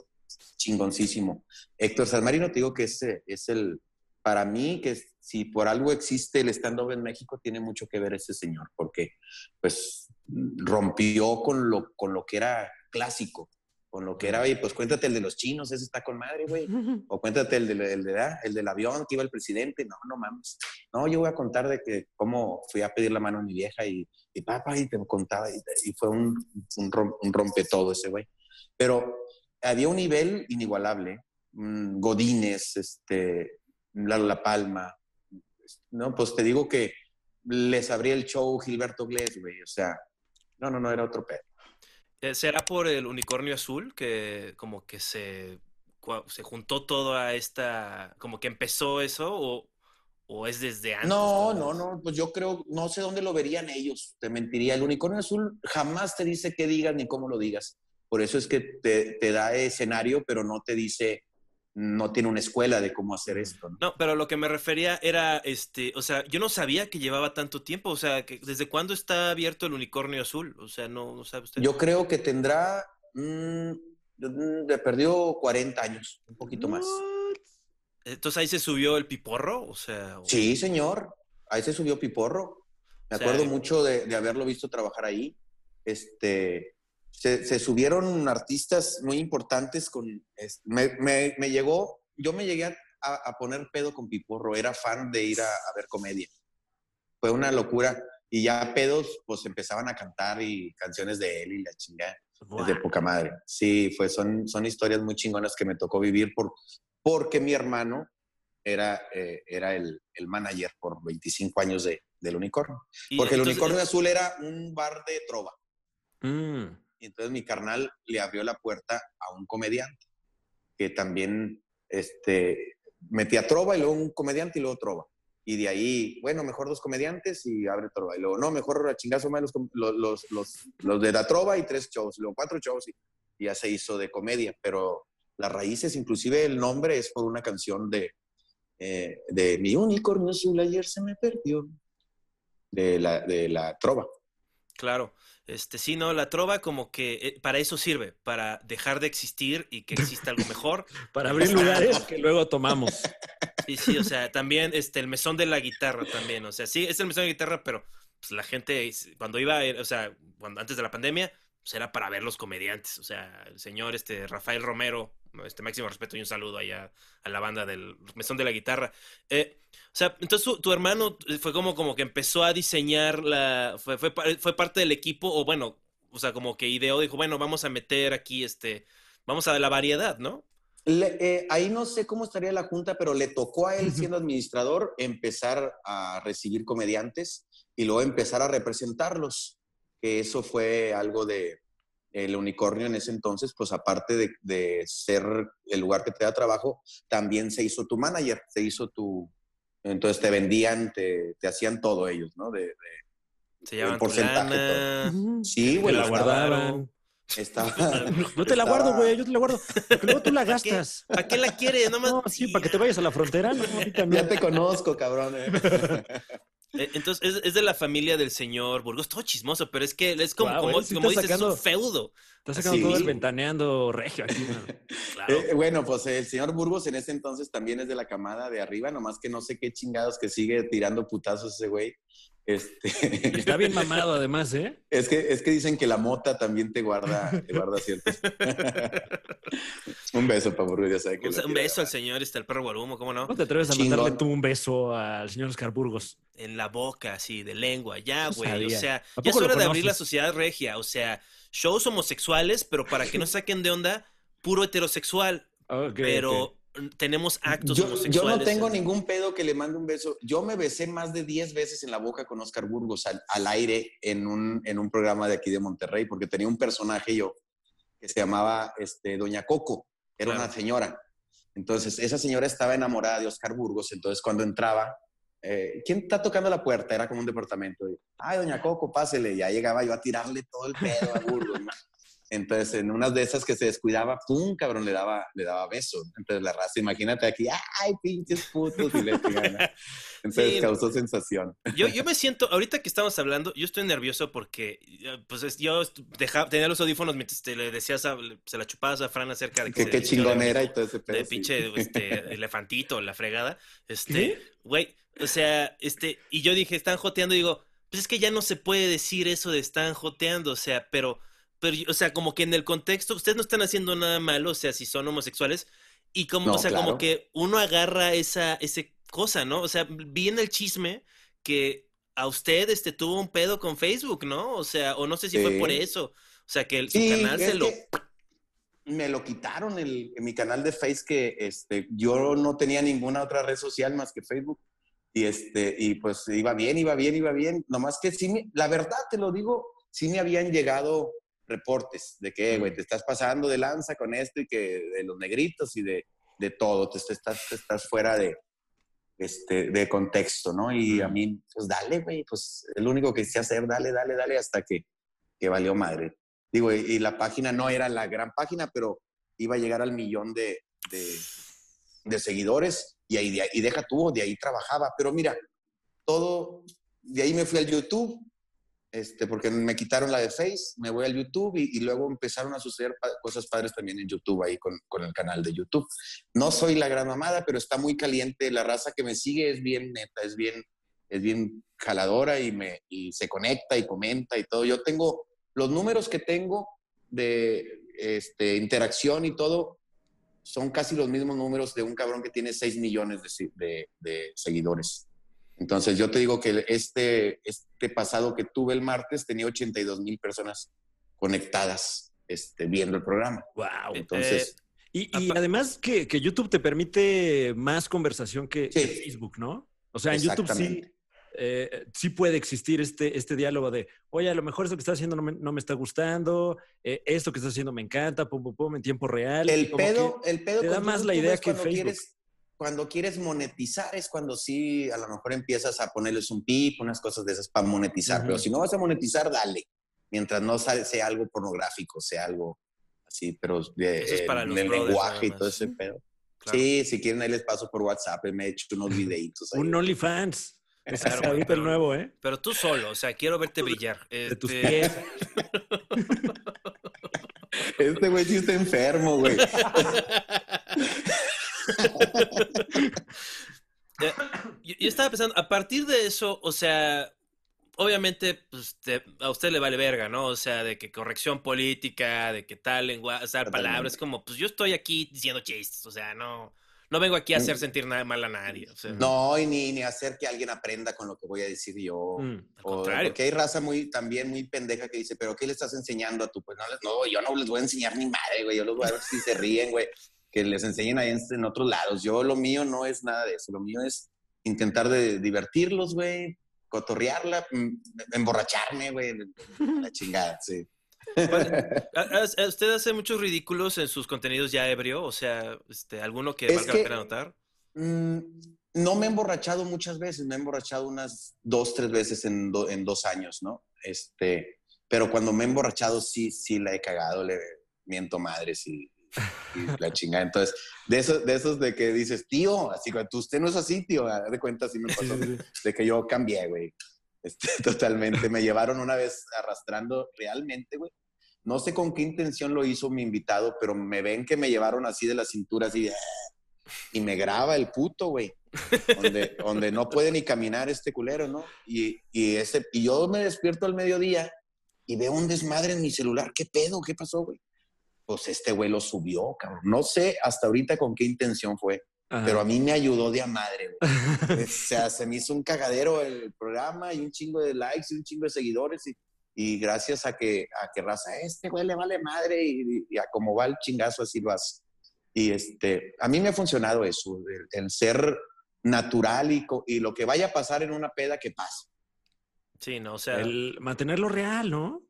chingoncísimo. Héctor Salmarino, te digo que es, es el, para mí, que si por algo existe el stand-up en México, tiene mucho que ver ese señor, porque pues rompió con lo, con lo que era clásico, con lo que era, oye, pues cuéntate el de los chinos, ese está con madre, güey. (laughs) O cuéntate el, del- el de, ah, el del avión que iba el presidente. No, no mames. No, yo voy a contar de que cómo fui a pedir la mano a mi vieja y, y papá, y te contaba. Y, y fue un, un, rom- un rompe todo ese güey. Pero había un nivel inigualable. Mm, Godínez, este, Lalo La Palma. No, pues te digo que les abría el show Gilberto Glés, güey. O sea, no, no, no, era otro pedo.
Eh, ¿Será por el unicornio azul que como que se, se juntó todo a esta, como que empezó eso o, o es desde antes?
No, no, no, pues yo creo, no sé dónde lo verían ellos, te mentiría. El unicornio azul jamás te dice qué digas ni cómo lo digas. Por eso es que te, te da escenario, pero no te dice, no tiene una escuela de cómo hacer esto. ¿no?
No, pero lo que me refería era, este, o sea, yo no sabía que llevaba tanto tiempo, o sea, que ¿desde cuándo está abierto el unicornio azul? O sea, no, no sabe usted.
Yo creo que tendrá, mm, mm, le perdió 40 años, un poquito más.
Entonces ahí se subió el piporro, o sea, o-
Sí, señor. Ahí se subió Piporro. Me
O sea,
acuerdo
eh,
mucho de, de haberlo visto trabajar ahí. Este, se, se subieron artistas muy importantes con... me, me- me llegó, yo me llegué a, a poner pedo con Piporro. Era fan de ir a, a ver comedia. Fue una locura. Y ya pedos, pues empezaban a cantar y canciones de él y la chingada. Es de poca madre. Sí, fue, son, son historias muy chingonas que me tocó vivir por, porque mi hermano era, eh, era el, el manager por 25 años de, del unicornio. Porque el unicornio azul era un bar de trova.
Mm.
Y entonces mi carnal le abrió la puerta a un comediante que también este, metía trova y luego un comediante y luego trova. Y de ahí, bueno, mejor dos comediantes y abre trova. Y luego, no, mejor a chingazo más los, los, los, los, de la trova y tres shows. Luego cuatro shows y, y ya se hizo de comedia. Pero las raíces, inclusive el nombre es por una canción de, eh, de Mi unicornio azul ayer se me perdió. De la, de la trova.
Claro. Este, sí, no, la trova como que eh, para eso sirve, para dejar de existir y que exista algo mejor. (laughs)
Para abrir lugares que luego tomamos. (laughs)
Sí, sí, o sea, también este, el mesón de la guitarra también, o sea, sí, es el mesón de la guitarra, pero pues, la gente, cuando iba, eh, o sea, cuando, antes de la pandemia, pues era para ver los comediantes, o sea, el señor este, Rafael Romero, este máximo respeto y un saludo allá a la banda del mesón de la guitarra. Eh, o sea, entonces tu, tu hermano fue como, como que empezó a diseñar la, fue, fue, fue parte del equipo, o bueno, o sea, como que ideó, dijo, bueno, vamos a meter aquí, este, vamos a la variedad, ¿no?
Le- eh, ahí no sé cómo estaría la junta, pero le tocó a él, siendo administrador, empezar a recibir comediantes y luego empezar a representarlos. Que eso fue algo de el unicornio en ese entonces, pues aparte de, de ser el lugar que te da trabajo, también se hizo tu manager, se hizo tu... Entonces te vendían, te, te hacían todo ellos, ¿no? De, de-
Se
El porcentaje,
lana,
sí,
te
güey,
la
estaba-
guardaban.
Estaba, (laughs)
Yo te la
estaba-
guardo, güey, yo te la guardo. Porque luego tú la gastas.
¿Para qué la quiere? Nomás,
No, (laughs) sí, para que te vayas a la frontera. No, a mí también.
Ya te conozco, cabrón. eh. (laughs)
Eh, Entonces, es, es de la familia del señor Burgos, todo chismoso, pero es que es como,
Guau,
como,
sí
como
está
dices, es
sacando-
un feudo.
Estás sacando
Sí.
todo el ventaneando regio aquí. (laughs)
Claro.
Eh, bueno, pues el señor Burgos en ese entonces también es de la camada de arriba, nomás que no sé qué chingados que sigue tirando putazos ese güey. Este,
Y Está bien mamado además, ¿eh?
es, que, es que dicen que la mota también te guarda, te guarda ciertos. (laughs) un beso para Burgos, ya sabe que
un, un beso al señor, está el perro Guarumo, ¿cómo no?
¿No te atreves a
Chingón.
mandarle tú un beso al señor Oscar Burgos?
En la boca, así, de lengua, ya,
No
güey. O sea,
¿A
ya es hora de abrir la sociedad regia. O sea, shows homosexuales, pero para que no saquen de onda, puro heterosexual. (laughs)
Ok,
pero. Tenemos actos
Yo, no tengo
en-
ningún pedo que le mande un beso. Yo me besé más de 10 veces en la boca con Oscar Burgos al, al aire en un, en un programa de aquí de Monterrey, porque tenía un personaje yo que se llamaba este, Doña Coco. Era
Claro.
una señora. Entonces, esa señora estaba enamorada de Oscar Burgos. Entonces, cuando entraba, eh, ¿quién está tocando la puerta? Era como un departamento. Y, Ay, Doña Coco, pásele. Y ya llegaba yo a tirarle todo el pedo a Burgos. ¿no? Entonces, en unas de esas que se descuidaba, ¡pum! cabrón, le daba, le daba beso. Entonces, la raza, imagínate aquí, ¡ay, pinches putos! Y le. (laughs) Entonces,
Sí.
causó sensación.
Yo, yo me siento, ahorita que estamos hablando, yo estoy nervioso porque eh, pues es- yo tenía los audífonos mientras te le decías, a- se la chupabas a Fran acerca de
Que qué
de-
chingón
de-
era y todo ese pedo.
de pinche este, (laughs) elefantito, la fregada. Este, güey, o sea, este, y yo dije, están joteando, y digo, pues es que ya no se puede decir eso de están joteando, o sea, pero, pero, o sea, como que en el contexto, ustedes no están haciendo nada malo, o sea, si son homosexuales, y como,
No,
o sea, como
claro.
que uno agarra esa, ese cosa, ¿no? O sea, vi en el chisme que a usted, este, tuvo un pedo con Facebook, ¿no? O sea, o no sé si fue por
Sí.
eso, o sea, que el, su
Sí,
canal se lo...
me lo quitaron el, mi canal de Face que este, yo no tenía ninguna otra red social más que Facebook. Y, este, y pues iba bien, iba bien, iba bien. Nomás que sí, la verdad te lo digo, sí me habían llegado reportes de que, güey, te estás pasando de lanza con esto y que de los negritos y de, de todo, te, estás, te estás fuera de, este, de contexto, ¿no? Y a mí, pues dale, güey, pues el único que sé hacer, dale, dale, dale, hasta que, que valió madre. Digo, y, y la página no era la gran página, pero iba a llegar al millón de, de, de seguidores y, ahí, de y deja tú, de ahí trabajaba. Pero mira, todo, de ahí me fui al YouTube, este, porque me quitaron la de Face, me voy al YouTube y, y luego empezaron a suceder pa- cosas padres también en YouTube, ahí con, con el canal de YouTube. No soy la gran mamada, pero está muy caliente. La raza que me sigue es bien neta, es bien, es bien jaladora y, me, y se conecta y comenta y todo. Yo tengo los números que tengo de este, interacción y todo, son casi los mismos números de un cabrón que tiene 6 millones de, de- de seguidores. Entonces yo te digo que este, este pasado que tuve el martes tenía 82 mil personas conectadas este, viendo el programa.
Wow.
Entonces,
Y, y además que, que YouTube te permite más conversación que. Facebook, ¿no? O sea, en YouTube sí, eh, sí puede existir este, este diálogo de, oye, a lo mejor esto que estás haciendo no me, no me está gustando, eh, esto que estás haciendo me encanta, pum, pum, pum, en tiempo real.
El pedo, el pedo
te da más la idea que Facebook.
Quieres, cuando quieres monetizar es cuando sí, a lo mejor empiezas a ponerles un pip, unas cosas de esas para monetizar.
Ujú.
Pero si no vas a monetizar, dale. Mientras no sale- sea algo pornográfico, sea algo así, pero de,
Eso es para
en
los
el
brothers
lenguaje y todo ese pedo.
Claro.
Sí, si quieren ahí les paso por WhatsApp, me he hecho unos videitos ahí.
Un OnlyFans. Es
Claro,
ahorita el
pero-
nuevo, ¿eh?
Pero tú solo, o sea, quiero verte brillar.
De tus
Este,
pies. (laughs)
Este güey sí está enfermo, güey. (laughs) (laughs)
Eh, yo, yo estaba pensando, a partir de eso, o sea, obviamente, pues te- a usted le vale verga, ¿no? O sea, de que corrección política, de que tal lenguaje, o sea, palabras, como, pues yo estoy aquí diciendo chistes, o sea, no, no vengo aquí a hacer sentir nada mal a nadie, o sea,
Mm. No, y ni, ni hacer que alguien aprenda con lo que voy a decir yo.
Mm.
al
O-
contrario.
porque hay raza muy, también muy pendeja que dice, pero ¿qué le estás enseñando a tu? Pues no, les- no, yo no les voy a enseñar ni madre, güey. Yo los voy a ver si se ríen, güey. Que les enseñen ahí en, en otros lados. Yo lo mío no es nada de eso. Lo mío es intentar de divertirlos, güey. Cotorrearla, mm, emborracharme, güey. La chingada, sí. (laughs)
¿A- a- a- ¿Usted hace muchos ridículos en sus contenidos ya ebrio? O sea, este, ¿alguno que
Es
valga
que-
la pena notar?
Mm, no me he emborrachado muchas veces, me he emborrachado unas dos, tres veces en, do- en dos años, ¿no? Este, pero cuando me he emborrachado sí, sí la he cagado, le miento madres y, (laughs) y la chingada. Entonces, de esos, de esos de que dices, tío, así que tú, usted no es así, tío, de cuenta, así me pasó, de que yo cambié, güey. Este, (laughs) totalmente, me llevaron una vez arrastrando realmente, güey. No sé con qué intención lo hizo mi invitado, pero me ven que me llevaron así de la cintura, así de y me graba el puto, güey. Donde, donde no puede ni caminar este culero, ¿no? Y, y, ese, y yo me despierto al mediodía y veo un desmadre en mi celular. ¿Qué pedo? ¿Qué pasó, güey? Pues este güey lo subió, cabrón. No sé hasta ahorita con qué intención fue,
Ajá.
pero a mí me ayudó de a madre, güey. (laughs) O sea, se me hizo un cagadero el programa y un chingo de likes y un chingo de seguidores y, y gracias a que, a que raza, este güey le vale madre y, y a cómo va el chingazo así lo hace. Y este, a mí me ha funcionado eso, el, el ser natural y, y lo que vaya a pasar en una peda que pase.
Sí, no, o sea,
El mantenerlo real, ¿no?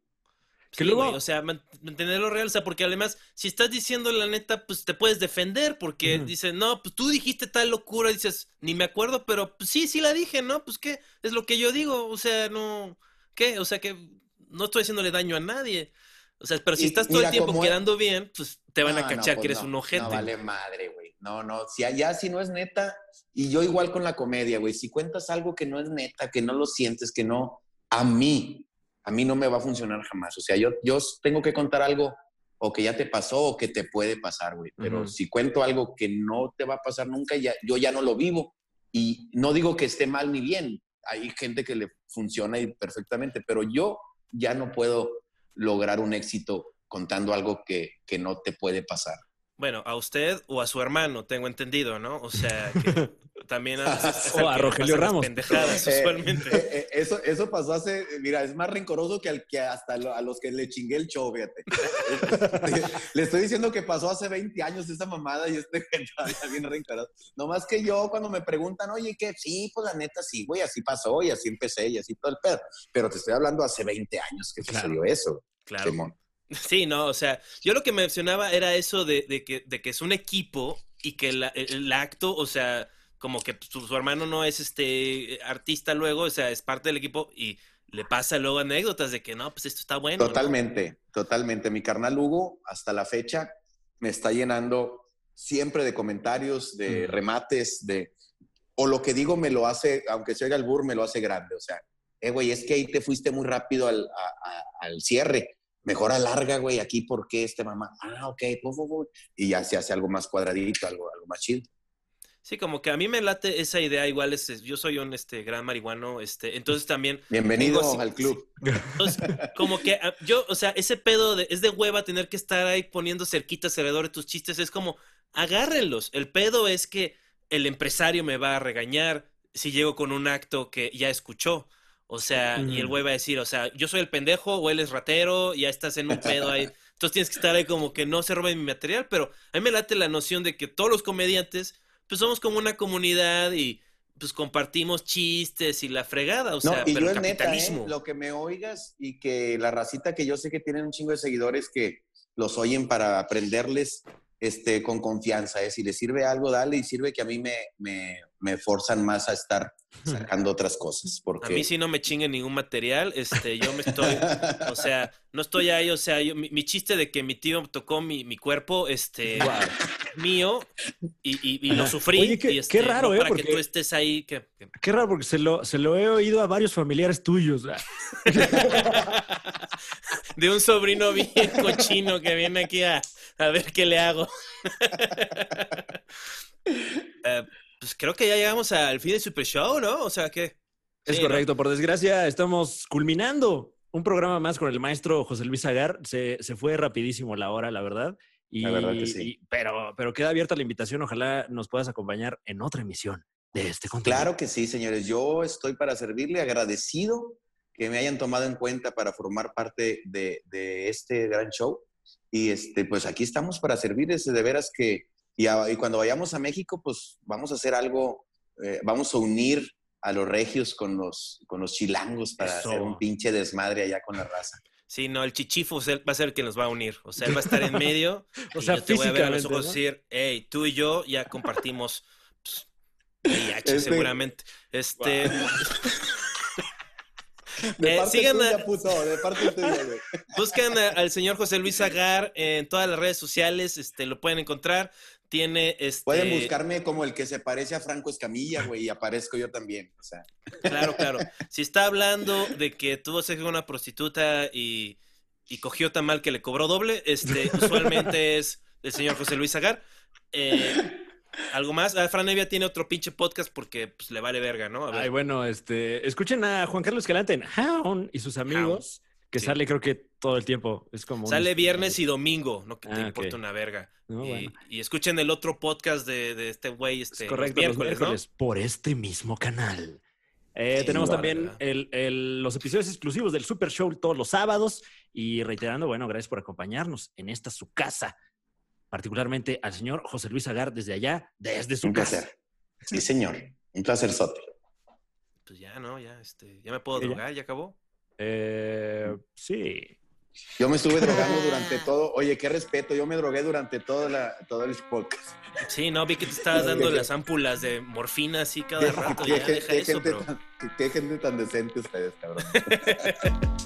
Que
sí,
luego-
güey, o sea, man- mantenerlo real, o sea, porque además, si estás diciendo la neta, pues te puedes defender, porque
Ujú.
dicen, no, pues tú dijiste tal locura, y dices, ni me acuerdo, pero pues sí, sí la dije, ¿no? Pues qué, es lo que yo digo, o sea, no, ¿qué? O sea, que no estoy haciéndole daño a nadie. O sea, pero si
Y
estás todo el tiempo
es-
quedando bien, pues te van a
no,
cachar
pues
que eres
no,
un ojete.
No vale madre, güey. No, no, si allá si no es neta, y yo igual con la comedia, güey, si cuentas algo que no es neta, que no lo sientes, que no, a mí, a mí no me va a funcionar jamás. O sea, yo, yo tengo que contar algo o que ya te pasó o que te puede pasar, güey. Pero si cuento algo que no te va a pasar nunca, ya, yo ya no lo vivo. Y no digo que esté mal ni bien. Hay gente que le funciona y perfectamente, pero yo ya no puedo lograr un éxito contando algo que, que no te puede pasar.
Bueno, a usted o a su hermano, tengo entendido, ¿no? O sea, (laughs) que también (laughs) a, veces
O a Rogelio Ramos.
Pendejadas, (laughs)
Eh,
usualmente.
eh, eh, eso, eso pasó hace, mira, es más rencoroso que, al, que hasta lo- a los que le chingué el show, fíjate. (laughs) le estoy diciendo que pasó hace 20 años esa mamada y este todavía bien rencoroso. No más que yo cuando me preguntan, oye, ¿qué? Sí, pues la neta sí, güey, así pasó y así empecé y así todo el pedo. Pero te estoy hablando hace 20 años que
Claro.
sucedió eso.
Claro.
Simón.
Sí, no, o sea, yo lo que mencionaba era eso de, de que, de que es un equipo y que la- el, el acto, o sea, como que su, su hermano no es este artista luego, o sea, es parte del equipo y le pasa luego anécdotas de que no, pues esto está bueno. ¿no?
Totalmente, totalmente. Mi carnal Hugo, hasta la fecha, me está llenando siempre de comentarios, de
Mm.
remates, de... O lo que digo me lo hace, aunque se oiga el burro, me lo hace grande. O sea, eh, güey, es que ahí te fuiste muy rápido al, a- a- al cierre. Mejor alarga, güey, aquí, ¿por qué este mamá? Ah, ok, pu, pu, pu. y ya se hace algo más cuadradito, algo, algo más chido.
Sí, como que a mí me late esa idea, igual es, yo soy un este gran marihuano, este, entonces también
Bienvenido al club.
Entonces, como que ah, yo, o sea, ese pedo de, es de hueva tener que estar ahí poniendo cerquitas alrededor de tus chistes, es como, agárrenlos. El pedo es que el empresario me va a regañar si llego con un acto que ya escuchó. O sea, y el
Mm.
güey va a decir, o sea, yo soy el pendejo o él es ratero, ya estás en un pedo ahí. (laughs) Entonces tienes que estar ahí como que no se roben mi material, pero a mí me late la noción de que todos los comediantes, pues somos como una comunidad y pues compartimos chistes y la fregada, o sea,
no, y
pero
yo es neta, ¿eh?
capitalismo.
lo que me oigas y que la racita que yo sé que tienen un chingo de seguidores que los oyen para aprenderles este, con confianza. ¿eh? Si les sirve algo, dale y sirve que a mí me, me, me forzan más a estar (laughs) sacando otras cosas. Porque...
A mí sí no me chinguen ningún material, este, yo me estoy, o sea, no estoy ahí, o sea, yo- mi, mi chiste de que mi tío tocó mi, mi cuerpo, este, (laughs) mío, y, y- y lo sufrí.
Oye, qué-
y, este,
qué raro,
no
¿eh?
Para que tú estés ahí, que, que-
Qué raro, porque se lo, se lo he oído a varios familiares tuyos. (laughs)
de un sobrino bien cochino que viene aquí a, a ver qué le hago. (laughs) Eh, pues creo que ya llegamos al fin del Super Show, ¿no? O sea que...
Es
Sí, ¿no?
correcto, por desgracia estamos culminando un programa más con el maestro José Luis Agar. Se, se fue rapidísimo la hora, la verdad. Y,
La verdad que sí.
y- pero, pero queda abierta la invitación. Ojalá nos puedas acompañar en otra emisión de este contenido.
Claro que sí, señores. Yo estoy para servirle, agradecido que me hayan tomado en cuenta para formar parte de, de este gran show. Y este, pues aquí estamos para servirles, de veras que, y, a- y cuando vayamos a México, pues vamos a hacer algo, eh, vamos a unir a los regios con los, con los chilangos para
Eso.
hacer un pinche desmadre allá con la raza.
Sí, no, el chichifo es el- va a ser el que nos va a unir. O sea, él va a estar en medio. (laughs)
O
y
sea,
yo te voy a ver a los ojos
¿no?
y decir, hey, tú y yo ya compartimos pues, VIH
Este-
seguramente. Este. (laughs)
De
Eh,
parte
sigan
tuya,
a-
puto, de parte tuya, güey.
Buscan a- al señor José Luis Agar en todas las redes sociales, este, lo pueden encontrar. Tiene este.
Pueden buscarme como el que se parece a Franco Escamilla, güey, y aparezco yo también. O sea,
Claro, claro. (laughs) Si está hablando de que tuvo sexo con una prostituta y, y cogió tan mal que le cobró doble, este, (laughs) usualmente es el señor José Luis Agar. Eh, ¿Algo más? Ah, Fran Evia tiene otro pinche podcast porque pues, le vale verga, ¿no? A ver.
Ay, bueno, este, escuchen a Juan Carlos Escalante en Hound y sus amigos, que
Sí.
sale creo que todo el tiempo. Es como un-
Sale viernes y domingo, no que te
Ah,
importa una verga.
No,
y,
bueno.
y escuchen el otro podcast de, de este güey,
Es
este,
correcto,
los
los
miércoles,
miércoles, por este mismo canal. Eh,
Sí,
tenemos también
¿verdad?
el- el- los episodios exclusivos del Super Show todos los sábados. Y reiterando, bueno, gracias por acompañarnos en esta su casa. Particularmente al señor José Luis Agar desde allá, desde su
un
casa.
placer. (laughs) Sí, señor. Un placer, Sote.
Pues ya, ¿no? Ya, este, ya me puedo drogar, ya acabó.
Eh, sí.
Yo me estuve drogando durante todo. Oye, qué respeto. Yo me drogué durante toda la, todo el podcast.
Sí, no, vi que te estabas (laughs) dando las ámpulas de morfina así cada rato.
qué-
Ya,
qué-
deja
qué
eso,
gente
bro.
tan, qué gente tan decente ustedes, cabrón. (laughs)